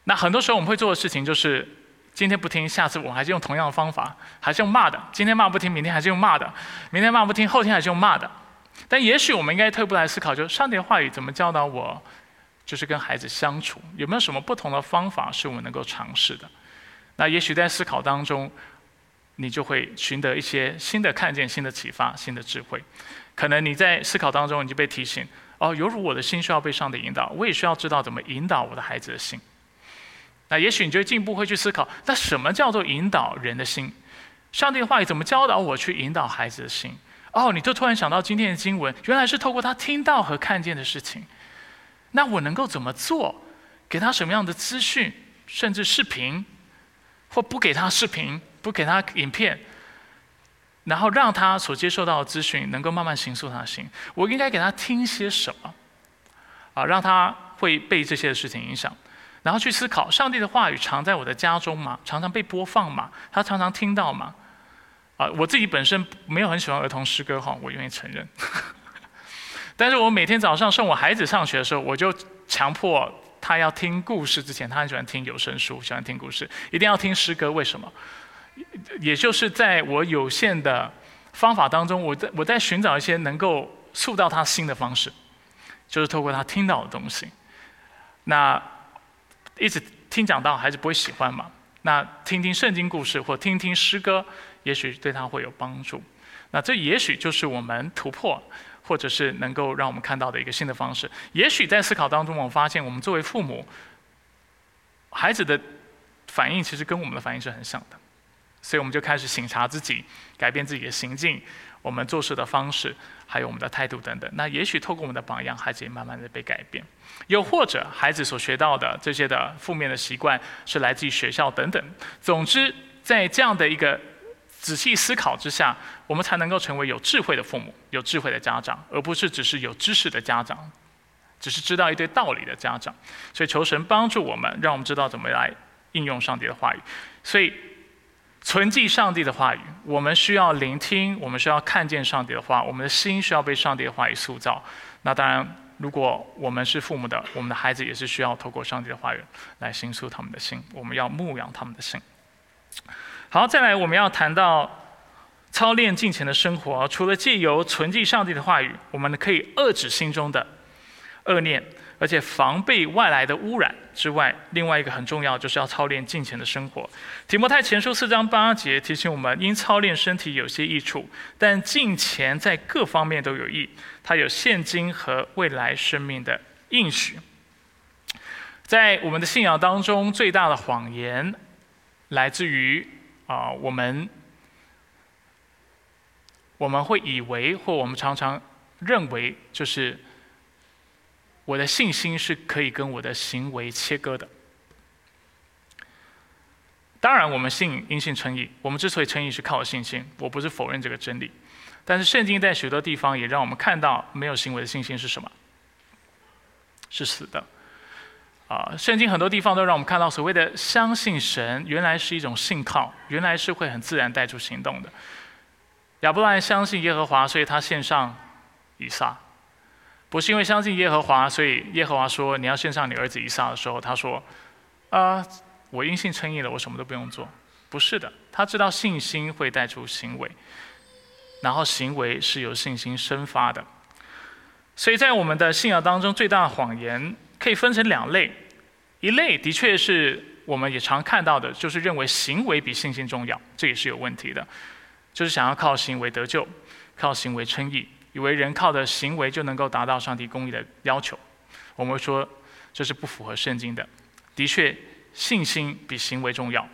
那很多时候我们会做的事情就是，今天不听，下次我们还是用同样的方法，还是用骂的。今天骂不听，明天还是用骂的。明天骂不听，后天还是用骂的。但也许我们应该退步来思考，就是上帝的话语怎么教导我，就是跟孩子相处，有没有什么不同的方法是我们能够尝试的？那也许在思考当中，你就会寻得一些新的看见、新的启发、新的智慧。可能你在思考当中，你就被提醒：哦，犹如我的心需要被上帝引导，我也需要知道怎么引导我的孩子的心。那也许你就进一步会去思考：那什么叫做引导人的心？上帝的话语怎么教导我去引导孩子的心？哦，你就突然想到今天的经文，原来是透过他听到和看见的事情。那我能够怎么做？给他什么样的资讯，甚至视频，或不给他视频，不给他影片，然后让他所接受到的资讯能够慢慢形塑他的心。我应该给他听些什么？啊，让他会被这些事情影响，然后去思考：上帝的话语常在我的家中吗？常常被播放吗？他常常听到吗？啊，我自己本身没有很喜欢儿童诗歌哈，我愿意承认。但是我每天早上送我孩子上学的时候，我就强迫他要听故事之前，他很喜欢听有声书，喜欢听故事，一定要听诗歌。为什么？也就是在我有限的方法当中，我在我在寻找一些能够塑造他心的方式，就是透过他听到的东西。那一直听讲到孩子不会喜欢嘛？那听听圣经故事或听听诗歌。也许对他会有帮助，那这也许就是我们突破，或者是能够让我们看到的一个新的方式。也许在思考当中，我们发现我们作为父母，孩子的反应其实跟我们的反应是很像的，所以我们就开始醒察自己，改变自己的行径，我们做事的方式，还有我们的态度等等。那也许透过我们的榜样，孩子也慢慢的被改变。又或者孩子所学到的这些的负面的习惯，是来自于学校等等。总之，在这样的一个。仔细思考之下，我们才能够成为有智慧的父母、有智慧的家长，而不是只是有知识的家长，只是知道一堆道理的家长。所以，求神帮助我们，让我们知道怎么来应用上帝的话语。所以，存记上帝的话语，我们需要聆听，我们需要看见上帝的话，我们的心需要被上帝的话语塑造。那当然，如果我们是父母的，我们的孩子也是需要透过上帝的话语来形塑他们的心。我们要牧养他们的心。好，再来我们要谈到操练敬虔的生活。除了借由存记上帝的话语，我们可以遏制心中的恶念，而且防备外来的污染之外，另外一个很重要就是要操练敬虔的生活。提摩太前书四章八节提醒我们：因操练身体有些益处，但敬虔在各方面都有益，它有现今和未来生命的应许。在我们的信仰当中，最大的谎言来自于。啊，我们我们会以为，或我们常常认为，就是我的信心是可以跟我的行为切割的。当然，我们信因信称义，我们之所以称义是靠信心，我不是否认这个真理。但是，圣经在许多地方也让我们看到，没有行为的信心是什么？是死的。啊，圣经很多地方都让我们看到，所谓的相信神，原来是一种信靠，原来是会很自然带出行动的。亚伯拉罕相信耶和华，所以他献上以撒，不是因为相信耶和华，所以耶和华说你要献上你儿子以撒的时候，他说啊，我因信称义了，我什么都不用做。不是的，他知道信心会带出行为，然后行为是由信心生发的。所以在我们的信仰当中，最大的谎言。可以分成两类，一类的确是我们也常看到的，就是认为行为比信心重要，这也是有问题的，就是想要靠行为得救，靠行为称义，以为人靠的行为就能够达到上帝公义的要求，我们说这是不符合圣经的。的确，信心比行为重要，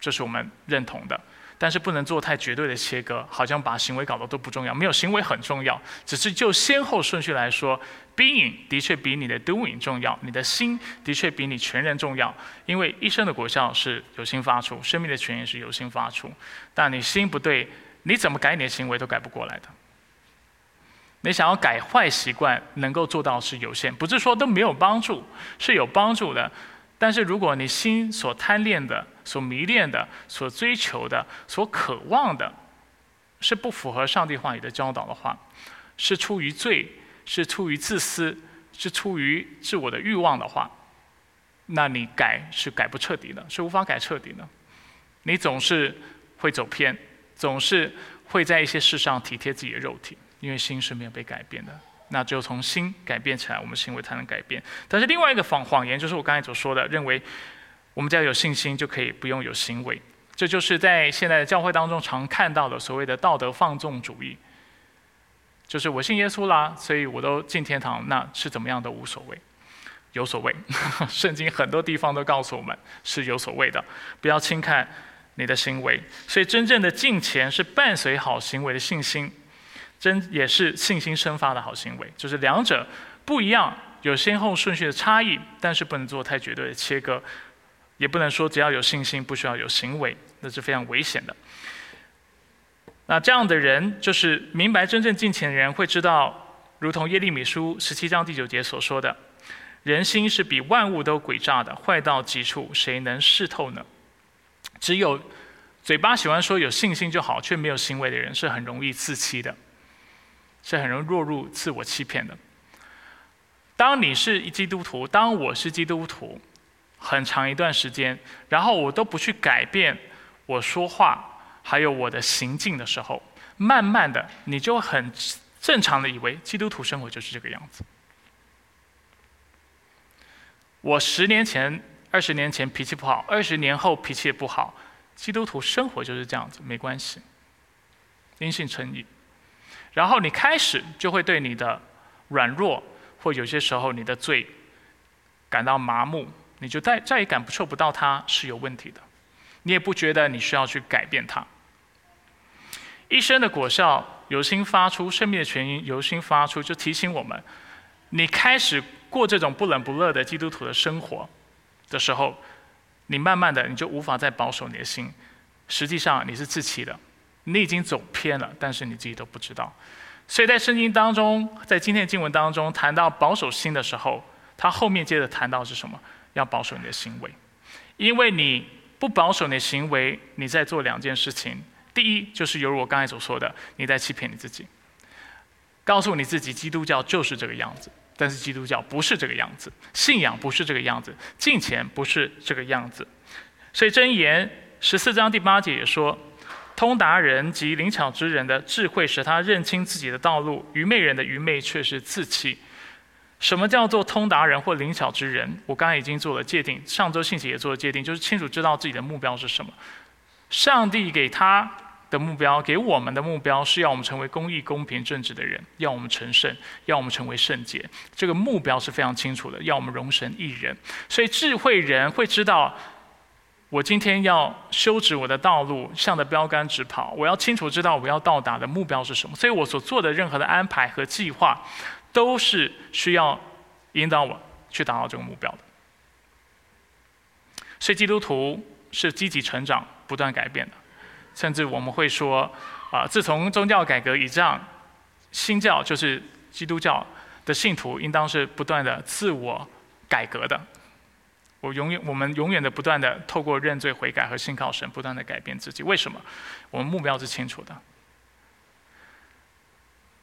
这是我们认同的。但是不能做太绝对的切割，好像把行为搞得都不重要。没有行为很重要，只是就先后顺序来说，being 的确比你的 doing 重要，你的心的确比你全人重要。因为一生的果效是由心发出，生命的泉源是由心发出。但你心不对，你怎么改你的行为都改不过来的。你想要改坏习惯，能够做到是有限，不是说都没有帮助，是有帮助的。但是如果你心所贪恋的、所迷恋的、所追求的、所渴望的，是不符合上帝话语的教导的话，是出于罪，是出于自私，是出于自我的欲望的话，那你改是改不彻底的，是无法改彻底的。你总是会走偏，总是会在一些事上体贴自己的肉体，因为心是没有被改变的。那只有从心改变起来，我们行为才能改变。但是另外一个谎谎言，就是我刚才所说的，认为我们只要有信心就可以不用有行为，这就是在现在的教会当中常看到的所谓的道德放纵主义，就是我信耶稣啦，所以我都进天堂，那是怎么样都无所谓，有所谓。圣经很多地方都告诉我们是有所谓的，不要轻看你的行为。所以真正的敬虔是伴随好行为的信心。真也是信心生发的好行为，就是两者不一样，有先后顺序的差异，但是不能做太绝对的切割，也不能说只要有信心不需要有行为，那是非常危险的。那这样的人，就是明白真正敬虔的人会知道，如同耶利米书十七章第九节所说的，人心是比万物都诡诈的，坏到极处，谁能视透呢？只有嘴巴喜欢说有信心就好，却没有行为的人，是很容易自欺的。是很容易落入自我欺骗的。当你是一基督徒，当我是基督徒，很长一段时间，然后我都不去改变我说话还有我的行径的时候，慢慢的你就很正常的以为基督徒生活就是这个样子。我十年前、二十年前脾气不好，二十年后脾气也不好，基督徒生活就是这样子，没关系，因信称义。然后你开始就会对你的软弱，或有些时候你的罪感到麻木，你就再再也感受不到它是有问题的，你也不觉得你需要去改变它。一生的果效由心发出，生命的泉源由心发出，就提醒我们：你开始过这种不冷不热的基督徒的生活的时候，你慢慢的你就无法再保守你的心，实际上你是自欺的。你已经走偏了，但是你自己都不知道。所以在圣经当中，在今天的经文当中谈到保守心的时候，他后面接着谈到是什么？要保守你的行为，因为你不保守你的行为，你在做两件事情。第一，就是犹如我刚才所说的，你在欺骗你自己，告诉你自己基督教就是这个样子，但是基督教不是这个样子，信仰不是这个样子，敬虔不是这个样子。所以箴言十四章第八节也说。通达人及灵巧之人的智慧，使他认清自己的道路；愚昧人的愚昧却是自欺。什么叫做通达人或灵巧之人？我刚才已经做了界定，上周信息也做了界定，就是清楚知道自己的目标是什么。上帝给他的目标，给我们的目标，是要我们成为公义、公平、正直的人，要我们成圣，要我们成为圣洁。这个目标是非常清楚的，要我们容神一人。所以智慧人会知道。我今天要修直我的道路，向着标杆直跑。我要清楚知道我要到达的目标是什么，所以我所做的任何的安排和计划，都是需要引导我去达到这个目标的。所以基督徒是积极成长、不断改变的，甚至我们会说，啊，自从宗教改革以这样，新教就是基督教的信徒，应当是不断的自我改革的。我永远，我们永远的不断的透过认罪悔改和信靠神，不断的改变自己。为什么？我们目标是清楚的。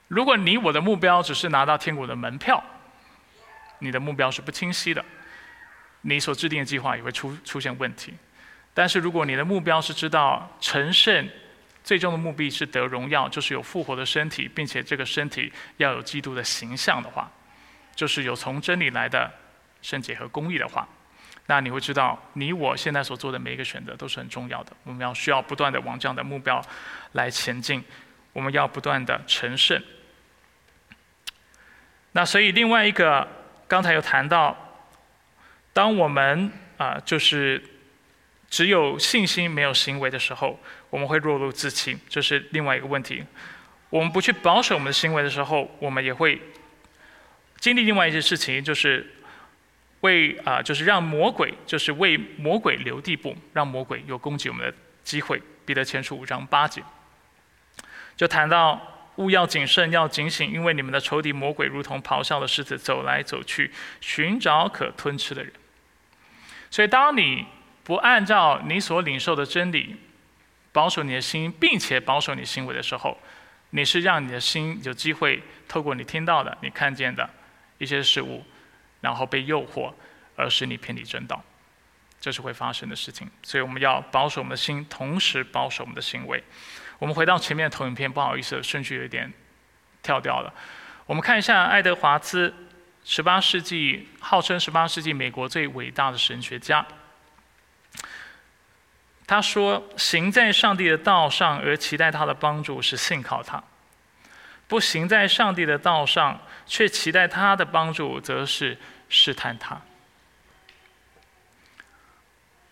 如果你我的目标只是拿到天国的门票，你的目标是不清晰的，你所制定的计划也会出出现问题。但是如果你的目标是知道成圣，最终的目的是得荣耀，就是有复活的身体，并且这个身体要有基督的形象的话，就是有从真理来的圣洁和公义的话。那你会知道，你我现在所做的每一个选择都是很重要的。我们要需要不断的往这样的目标来前进，我们要不断的成圣。那所以另外一个，刚才有谈到，当我们啊就是只有信心没有行为的时候，我们会落入自欺，这是另外一个问题。我们不去保守我们的行为的时候，我们也会经历另外一些事情，就是为啊就是让魔鬼就是为魔鬼留地步，让魔鬼有攻击我们的机会。彼得前书五章八节就谈到。勿要谨慎，要警醒，因为你们的仇敌魔鬼如同咆哮的狮子，走来走去，寻找可吞吃的人。所以，当你不按照你所领受的真理保守你的心，并且保守你行为的时候，你是让你的心有机会透过你听到的、你看见的一些事物，然后被诱惑，而使你偏离正道。这是会发生的事情。所以，我们要保守我们的心，同时保守我们的行为。我们回到前面的投影片，不好意思，顺序有点跳掉了。我们看一下爱德华兹，十八世纪号称十八世纪美国最伟大的神学家。他说：“行在上帝的道上而期待他的帮助，是信靠他；不行在上帝的道上却期待他的帮助，则是试探他。”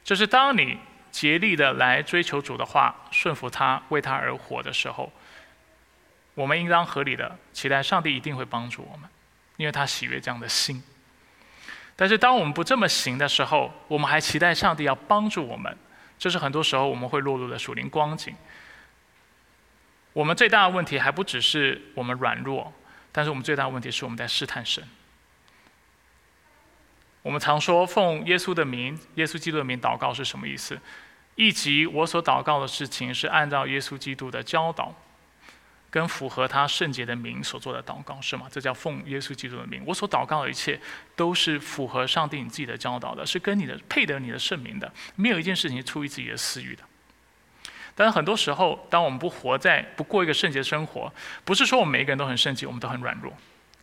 就是当你。竭力的来追求主的话，顺服他，为他而活的时候，我们应当合理的期待上帝一定会帮助我们，因为他喜悦这样的心。但是当我们不这么行的时候，我们还期待上帝要帮助我们，这是很多时候我们会落入的属灵光景。我们最大的问题还不只是我们软弱，但是我们最大的问题是我们在试探神。我们常说奉耶稣的名、耶稣基督的名祷告是什么意思？以及我所祷告的事情是按照耶稣基督的教导，跟符合他圣洁的名所做的祷告，是吗？这叫奉耶稣基督的名。我所祷告的一切都是符合上帝你自己的教导的，是跟你的配得你的圣名的，没有一件事情出于自己的私欲的。但是很多时候，当我们不活在、不过一个圣洁生活，不是说我们每一个人都很圣洁，我们都很软弱。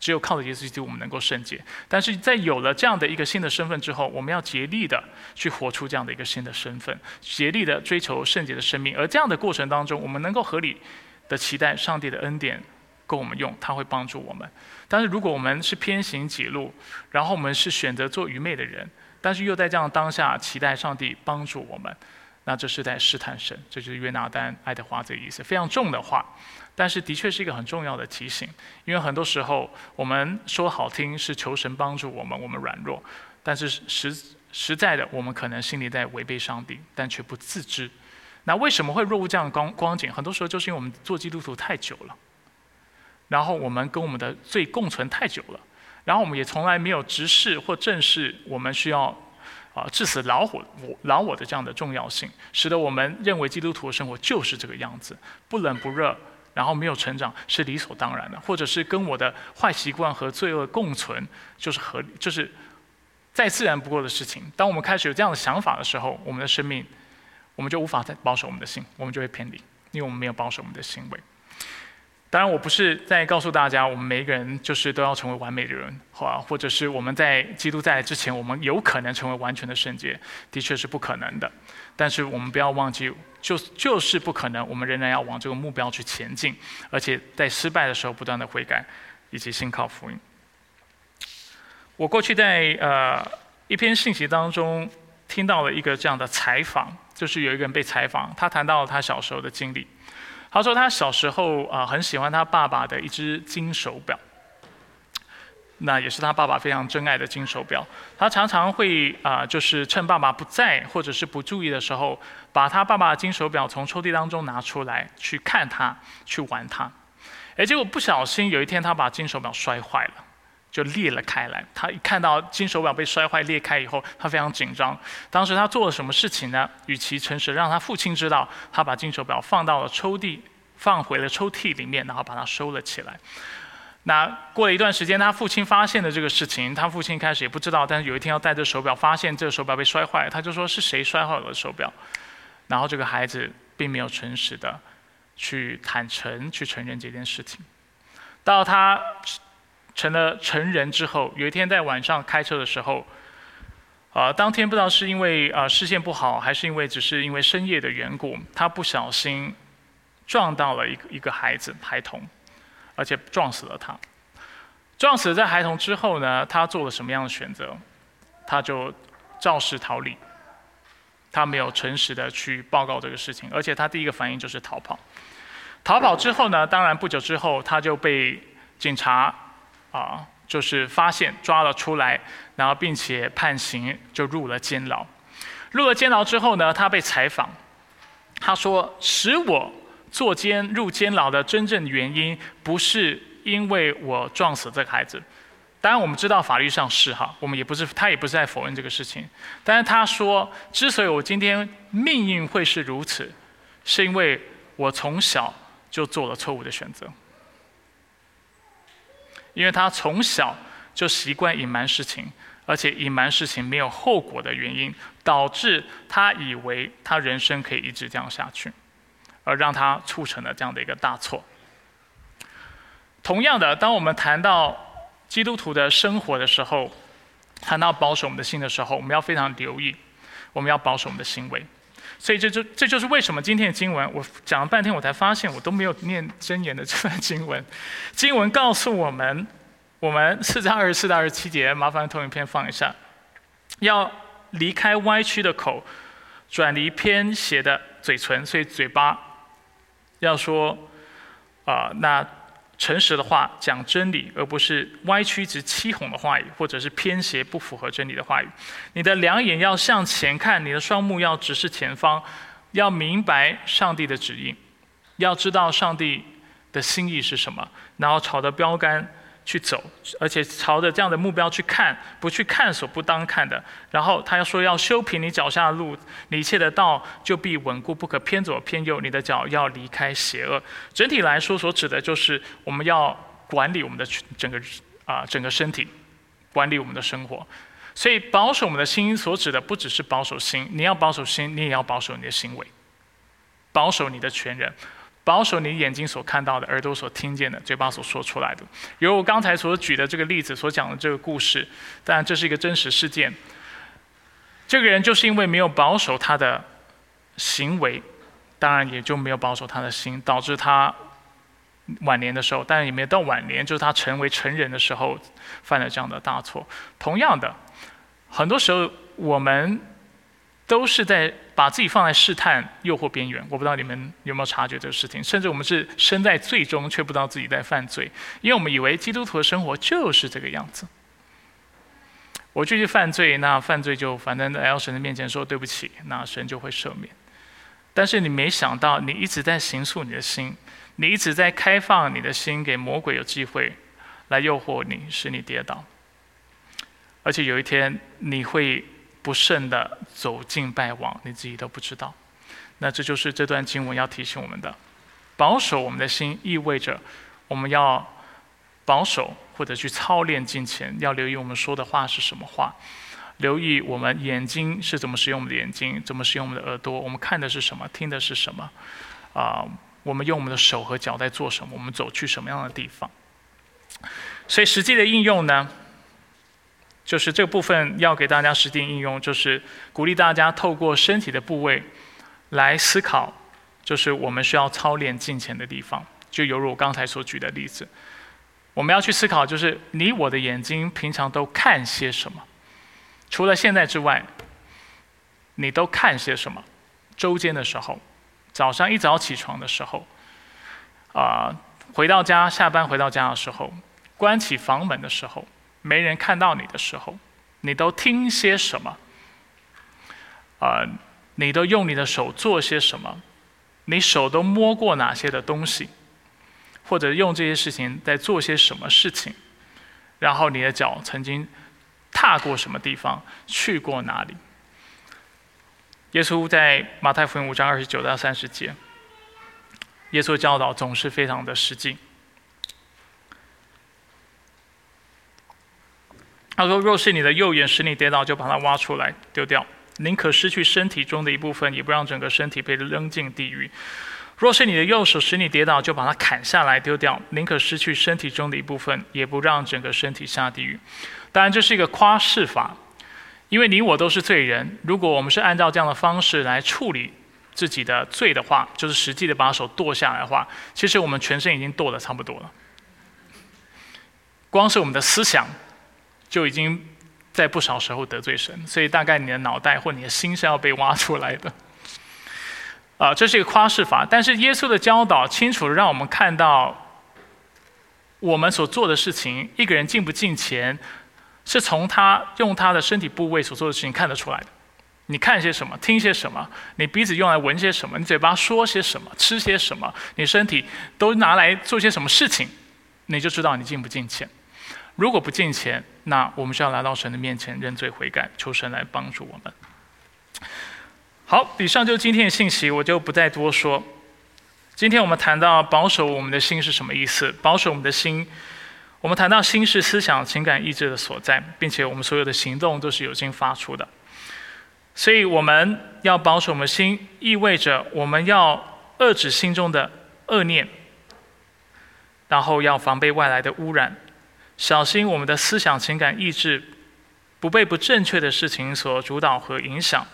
只有靠着耶稣基督，我们能够圣洁。但是在有了这样的一个新的身份之后，我们要竭力的去活出这样的一个新的身份，竭力的追求圣洁的生命。而这样的过程当中，我们能够合理的期待上帝的恩典够我们用，他会帮助我们。但是如果我们是偏行己路，然后我们是选择做愚昧的人，但是又在这样当下期待上帝帮助我们，那这是在试探神。这就是约拿丹爱德华这个意思，非常重的话。但是的确是一个很重要的提醒，因为很多时候我们说好听是求神帮助我们，我们软弱，但是实实在的我们可能心里在违背上帝，但却不自知。那为什么会落入这样的光光景？很多时候就是因为我们做基督徒太久了，然后我们跟我们的罪共存太久了，然后我们也从来没有直视或正视我们需要啊致死老虎我老我的这样的重要性，使得我们认为基督徒的生活就是这个样子，不冷不热。然后没有成长是理所当然的，或者是跟我的坏习惯和罪恶共存，就是合理，就是再自然不过的事情。当我们开始有这样的想法的时候，我们的生命，我们就无法再保守我们的心，我们就会偏离，因为我们没有保守我们的行为。当然，我不是在告诉大家，我们每一个人就是都要成为完美的人，或或者是我们在基督在来之前，我们有可能成为完全的圣洁，的确是不可能的。但是我们不要忘记，就就是不可能，我们仍然要往这个目标去前进，而且在失败的时候不断的悔改，以及信靠福音。我过去在呃一篇信息当中听到了一个这样的采访，就是有一个人被采访，他谈到了他小时候的经历。他说他小时候啊很喜欢他爸爸的一只金手表，那也是他爸爸非常珍爱的金手表。他常常会啊就是趁爸爸不在或者是不注意的时候，把他爸爸的金手表从抽屉当中拿出来去看它，去玩它。哎，结果不小心有一天他把金手表摔坏了。就裂了开来。他一看到金手表被摔坏裂开以后，他非常紧张。当时他做了什么事情呢？与其诚实让他父亲知道，他把金手表放到了抽屉，放回了抽屉里面，然后把它收了起来。那过了一段时间，他父亲发现了这个事情。他父亲一开始也不知道，但是有一天要戴着手表，发现这个手表被摔坏，他就说是谁摔坏了手表？然后这个孩子并没有诚实的去坦诚去承认这件事情。到他。成了成人之后，有一天在晚上开车的时候，啊，当天不知道是因为啊视线不好，还是因为只是因为深夜的缘故，他不小心撞到了一个一个孩子孩童，而且撞死了他。撞死在孩童之后呢，他做了什么样的选择？他就肇事逃离，他没有诚实的去报告这个事情，而且他第一个反应就是逃跑。逃跑之后呢，当然不久之后他就被警察啊，就是发现抓了出来，然后并且判刑，就入了监牢。入了监牢之后呢，他被采访，他说：“使我坐监入监牢的真正原因，不是因为我撞死这个孩子。”当然，我们知道法律上是哈，我们也不是他也不是在否认这个事情。但是他说，之所以我今天命运会是如此，是因为我从小就做了错误的选择。因为他从小就习惯隐瞒事情，而且隐瞒事情没有后果的原因，导致他以为他人生可以一直这样下去，而让他促成了这样的一个大错。同样的，当我们谈到。基督徒的生活的时候，谈到保守我们的心的时候，我们要非常留意，我们要保守我们的行为。所以这就这就是为什么今天的经文，我讲了半天，我才发现我都没有念真言的这段经文。经文告诉我们，我们四章二十四到二十七节，麻烦投影片放一下，要离开歪曲的口，转离偏斜的嘴唇，所以嘴巴要说啊，那。诚实的话，讲真理，而不是歪曲直欺哄的话语，或者是偏斜不符合真理的话语。你的两眼要向前看，你的双目要直视前方，要明白上帝的旨意，要知道上帝的心意是什么，然后朝着标杆。去走，而且朝着这样的目标去看，不去看所不当看的。然后他要说要修平你脚下的路，你一切的道就必稳固，不可偏左偏右。你的脚要离开邪恶。整体来说，所指的就是我们要管理我们的整个啊整个身体，管理我们的生活。所以保守我们的心所指的不只是保守心，你要保守心，你也要保守你的行为，保守你的全人。保守你眼睛所看到的，耳朵所听见的，嘴巴所说出来的。由我刚才所举的这个例子所讲的这个故事，当然这是一个真实事件。这个人就是因为没有保守他的行为，当然也就没有保守他的心，导致他晚年的时候，但也没有到晚年，就是他成为成人的时候犯了这样的大错。同样的，很多时候我们。都是在把自己放在试探、诱惑边缘。我不知道你们有没有察觉这个事情。甚至我们是身在罪中，却不知道自己在犯罪，因为我们以为基督徒的生活就是这个样子。我继续犯罪，那犯罪就反正来到神的面前说对不起，那神就会赦免。但是你没想到，你一直在刑诉你的心，你一直在开放你的心给魔鬼有机会来诱惑你，使你跌倒。而且有一天你会。不慎的走进败亡，你自己都不知道。那这就是这段经文要提醒我们的：保守我们的心，意味着我们要保守或者去操练金钱，要留意我们说的话是什么话，留意我们眼睛是怎么使用我们的眼睛，怎么使用我们的耳朵，我们看的是什么，听的是什么，啊，我们用我们的手和脚在做什么，我们走去什么样的地方。所以实际的应用呢？就是这个部分要给大家实际应用，就是鼓励大家透过身体的部位来思考，就是我们需要操练金钱的地方。就犹如我刚才所举的例子，我们要去思考，就是你我的眼睛平常都看些什么？除了现在之外，你都看些什么？周间的时候，早上一早起床的时候，啊，回到家下班回到家的时候，关起房门的时候。没人看到你的时候，你都听些什么？啊，你都用你的手做些什么？你手都摸过哪些的东西？或者用这些事情在做些什么事情？然后你的脚曾经踏过什么地方？去过哪里？耶稣在马太福音五章二十九到三十节，耶稣教导总是非常的实际。他说：“若是你的右眼使你跌倒，就把它挖出来丢掉；宁可失去身体中的一部分，也不让整个身体被扔进地狱。若是你的右手使你跌倒，就把它砍下来丢掉；宁可失去身体中的一部分，也不让整个身体下地狱。当然，这是一个夸饰法，因为你我都是罪人。如果我们是按照这样的方式来处理自己的罪的话，就是实际的把手剁下来的话，其实我们全身已经剁得差不多了。”光是我们的思想，就已经在不少时候得罪神。所以大概你的脑袋或你的心是要被挖出来的。啊，这是一个夸饰法。但是耶稣的教导清楚让我们看到，我们所做的事情，一个人进不进钱，是从他用他的身体部位所做的事情看得出来的。你看些什么，听些什么，你鼻子用来闻些什么，你嘴巴说些什么，吃些什么，你身体都拿来做些什么事情，你就知道你进不进钱。如果不进钱，那我们就要来到神的面前认罪悔改，求神来帮助我们。好，以上就是今天的信息，我就不再多说。今天我们谈到保守我们的心是什么意思？保守我们的心，我们谈到心是思想、情感、意志的所在，并且我们所有的行动都是有心发出的。所以我们要保守我们心，意味着我们要遏制心中的恶念，然后要防备外来的污染，小心我们的思想、情感、意志不被不正确的事情所主导和影响，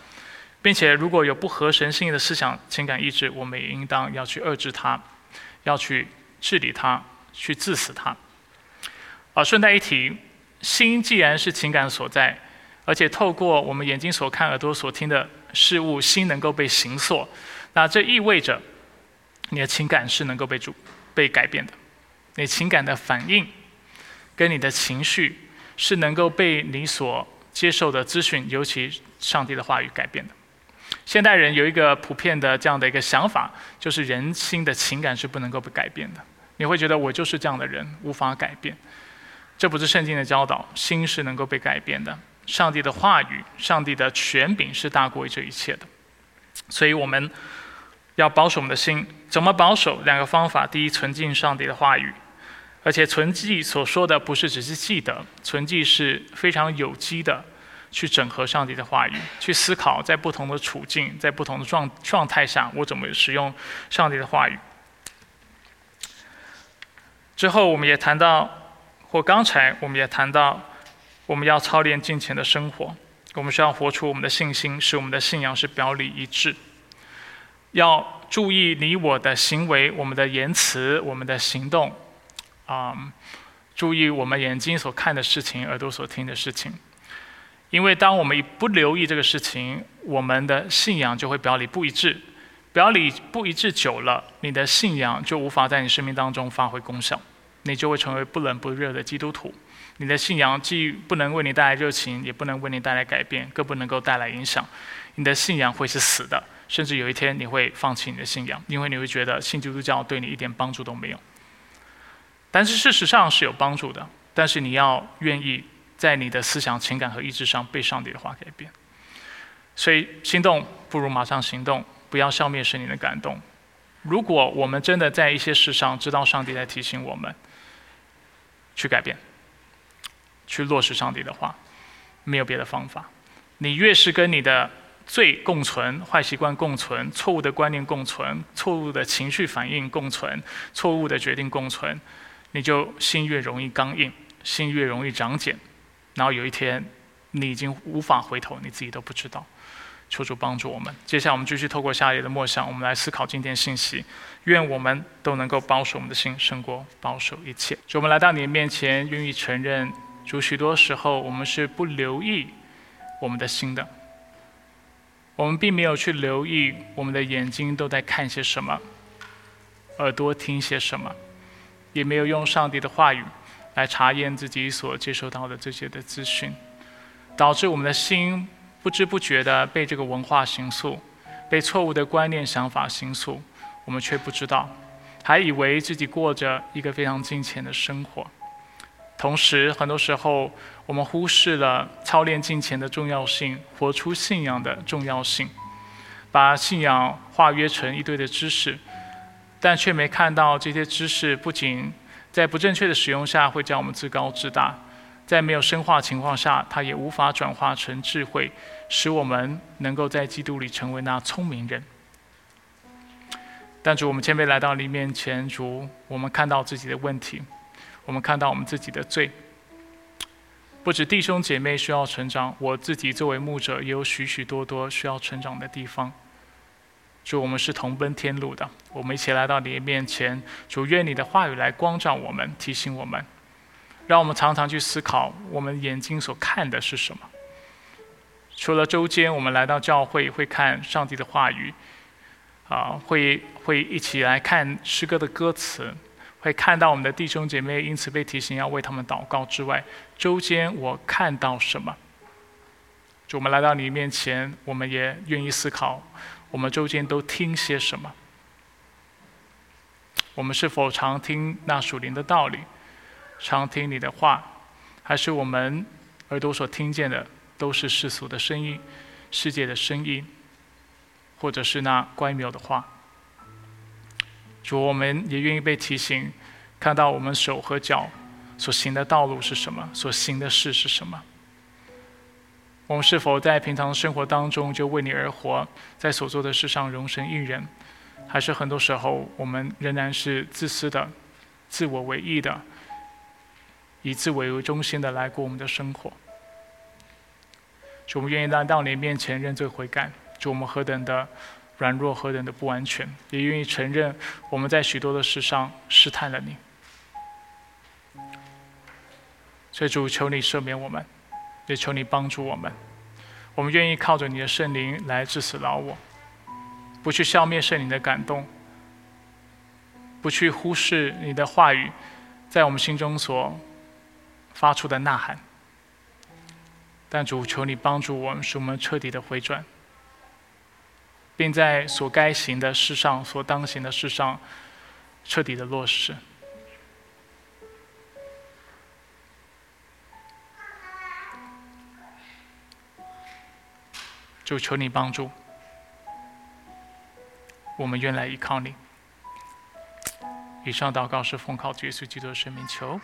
并且如果有不合神心意的思想、情感、意志，我们也应当要去遏制它，要去治理它，去治死它。啊，顺带一提，心既然是情感所在。而且透过我们眼睛所看、耳朵所听的事物，心能够被形塑，那这意味着你的情感是能够被主被改变的。你情感的反应跟你的情绪是能够被你所接受的资讯，尤其上帝的话语改变的。现代人有一个普遍的这样的一个想法，就是人心的情感是不能够被改变的。你会觉得我就是这样的人，无法改变。这不是圣经的教导，心是能够被改变的。上帝的话语，上帝的权柄是大过于这一切的，所以我们要保守我们的心。怎么保守？两个方法：第一，存进上帝的话语，而且存记所说的不是只是记得，存记是非常有机的去整合上帝的话语，去思考在不同的处境、在不同的状状态下，我怎么使用上帝的话语。之后，我们也谈到，或刚才我们也谈到。我们要操练金钱的生活，我们需要活出我们的信心，使我们的信仰是表里一致。要注意你我的行为、我们的言辞、我们的行动，啊，注意我们眼睛所看的事情、耳朵所听的事情。因为当我们不留意这个事情，我们的信仰就会表里不一致。表里不一致久了，你的信仰就无法在你生命当中发挥功效，你就会成为不冷不热的基督徒。你的信仰既不能为你带来热情，也不能为你带来改变，更不能够带来影响。你的信仰会是死的，甚至有一天你会放弃你的信仰，因为你会觉得信基督教对你一点帮助都没有。但是事实上是有帮助的，但是你要愿意在你的思想、情感和意志上被上帝的话改变。所以心动不如马上行动，不要消灭神你的感动。如果我们真的在一些事上知道上帝在提醒我们，去改变。去落实上帝的话，没有别的方法。你越是跟你的罪共存、坏习惯共存、错误的观念共存、错误的情绪反应共存、错误的决定共存，你就心越容易刚硬，心越容易长茧，然后有一天你已经无法回头，你自己都不知道。求主帮助我们。接下来我们继续透过下列的默想，我们来思考今天信息。愿我们都能够保守我们的心，胜过保守一切。就我们来到你的面前，愿意承认。主，许多时候我们是不留意我们的心的，我们并没有去留意我们的眼睛都在看些什么，耳朵听些什么，也没有用上帝的话语来查验自己所接收到的这些的资讯，导致我们的心不知不觉的被这个文化形塑，被错误的观念想法形塑，我们却不知道，还以为自己过着一个非常金钱的生活。同时，很多时候我们忽视了操练金钱的重要性，活出信仰的重要性，把信仰化约成一堆的知识，但却没看到这些知识不仅在不正确的使用下会将我们自高自大，在没有深化情况下，它也无法转化成智慧，使我们能够在基督里成为那聪明人。但主，我们谦卑来到你面前，主，我们看到自己的问题。我们看到我们自己的罪，不止弟兄姐妹需要成长，我自己作为牧者也有许许多多需要成长的地方。主，我们是同奔天路的，我们一起来到你的面前。主，愿你的话语来光照我们，提醒我们，让我们常常去思考，我们眼睛所看的是什么。除了周间我们来到教会会看上帝的话语，啊，会会一起来看诗歌的歌词，会看到我们的弟兄姐妹因此被提醒要为他们祷告之外，周间我看到什么？就我们来到你面前，我们也愿意思考，我们周间都听些什么？我们是否常听那属灵的道理，常听你的话，还是我们耳朵所听见的都是世俗的声音、世界的声音，或者是那乖谬的话？主，我们也愿意被提醒，看到我们手和脚所行的道路是什么，所行的事是什么。我们是否在平常生活当中就为你而活，在所做的事上容神一人？还是很多时候，我们仍然是自私的、自我为意的，以自我为中心的来过我们的生活。主，我们愿意来到你面前认罪悔改。主，我们何等的软弱，何等的不完全，也愿意承认我们在许多的事上试探了你。所以，主求你赦免我们，也求你帮助我们。我们愿意靠着你的圣灵来致死老我。不去消灭圣灵的感动，不去忽视你的话语在我们心中所发出的呐喊。但主求你帮助我们，使我们彻底的回转，并在所该行的事上、所当行的事上彻底的落实。就求你帮助。我们愿来依靠你。以上祷告是奉靠耶稣基督的生命求。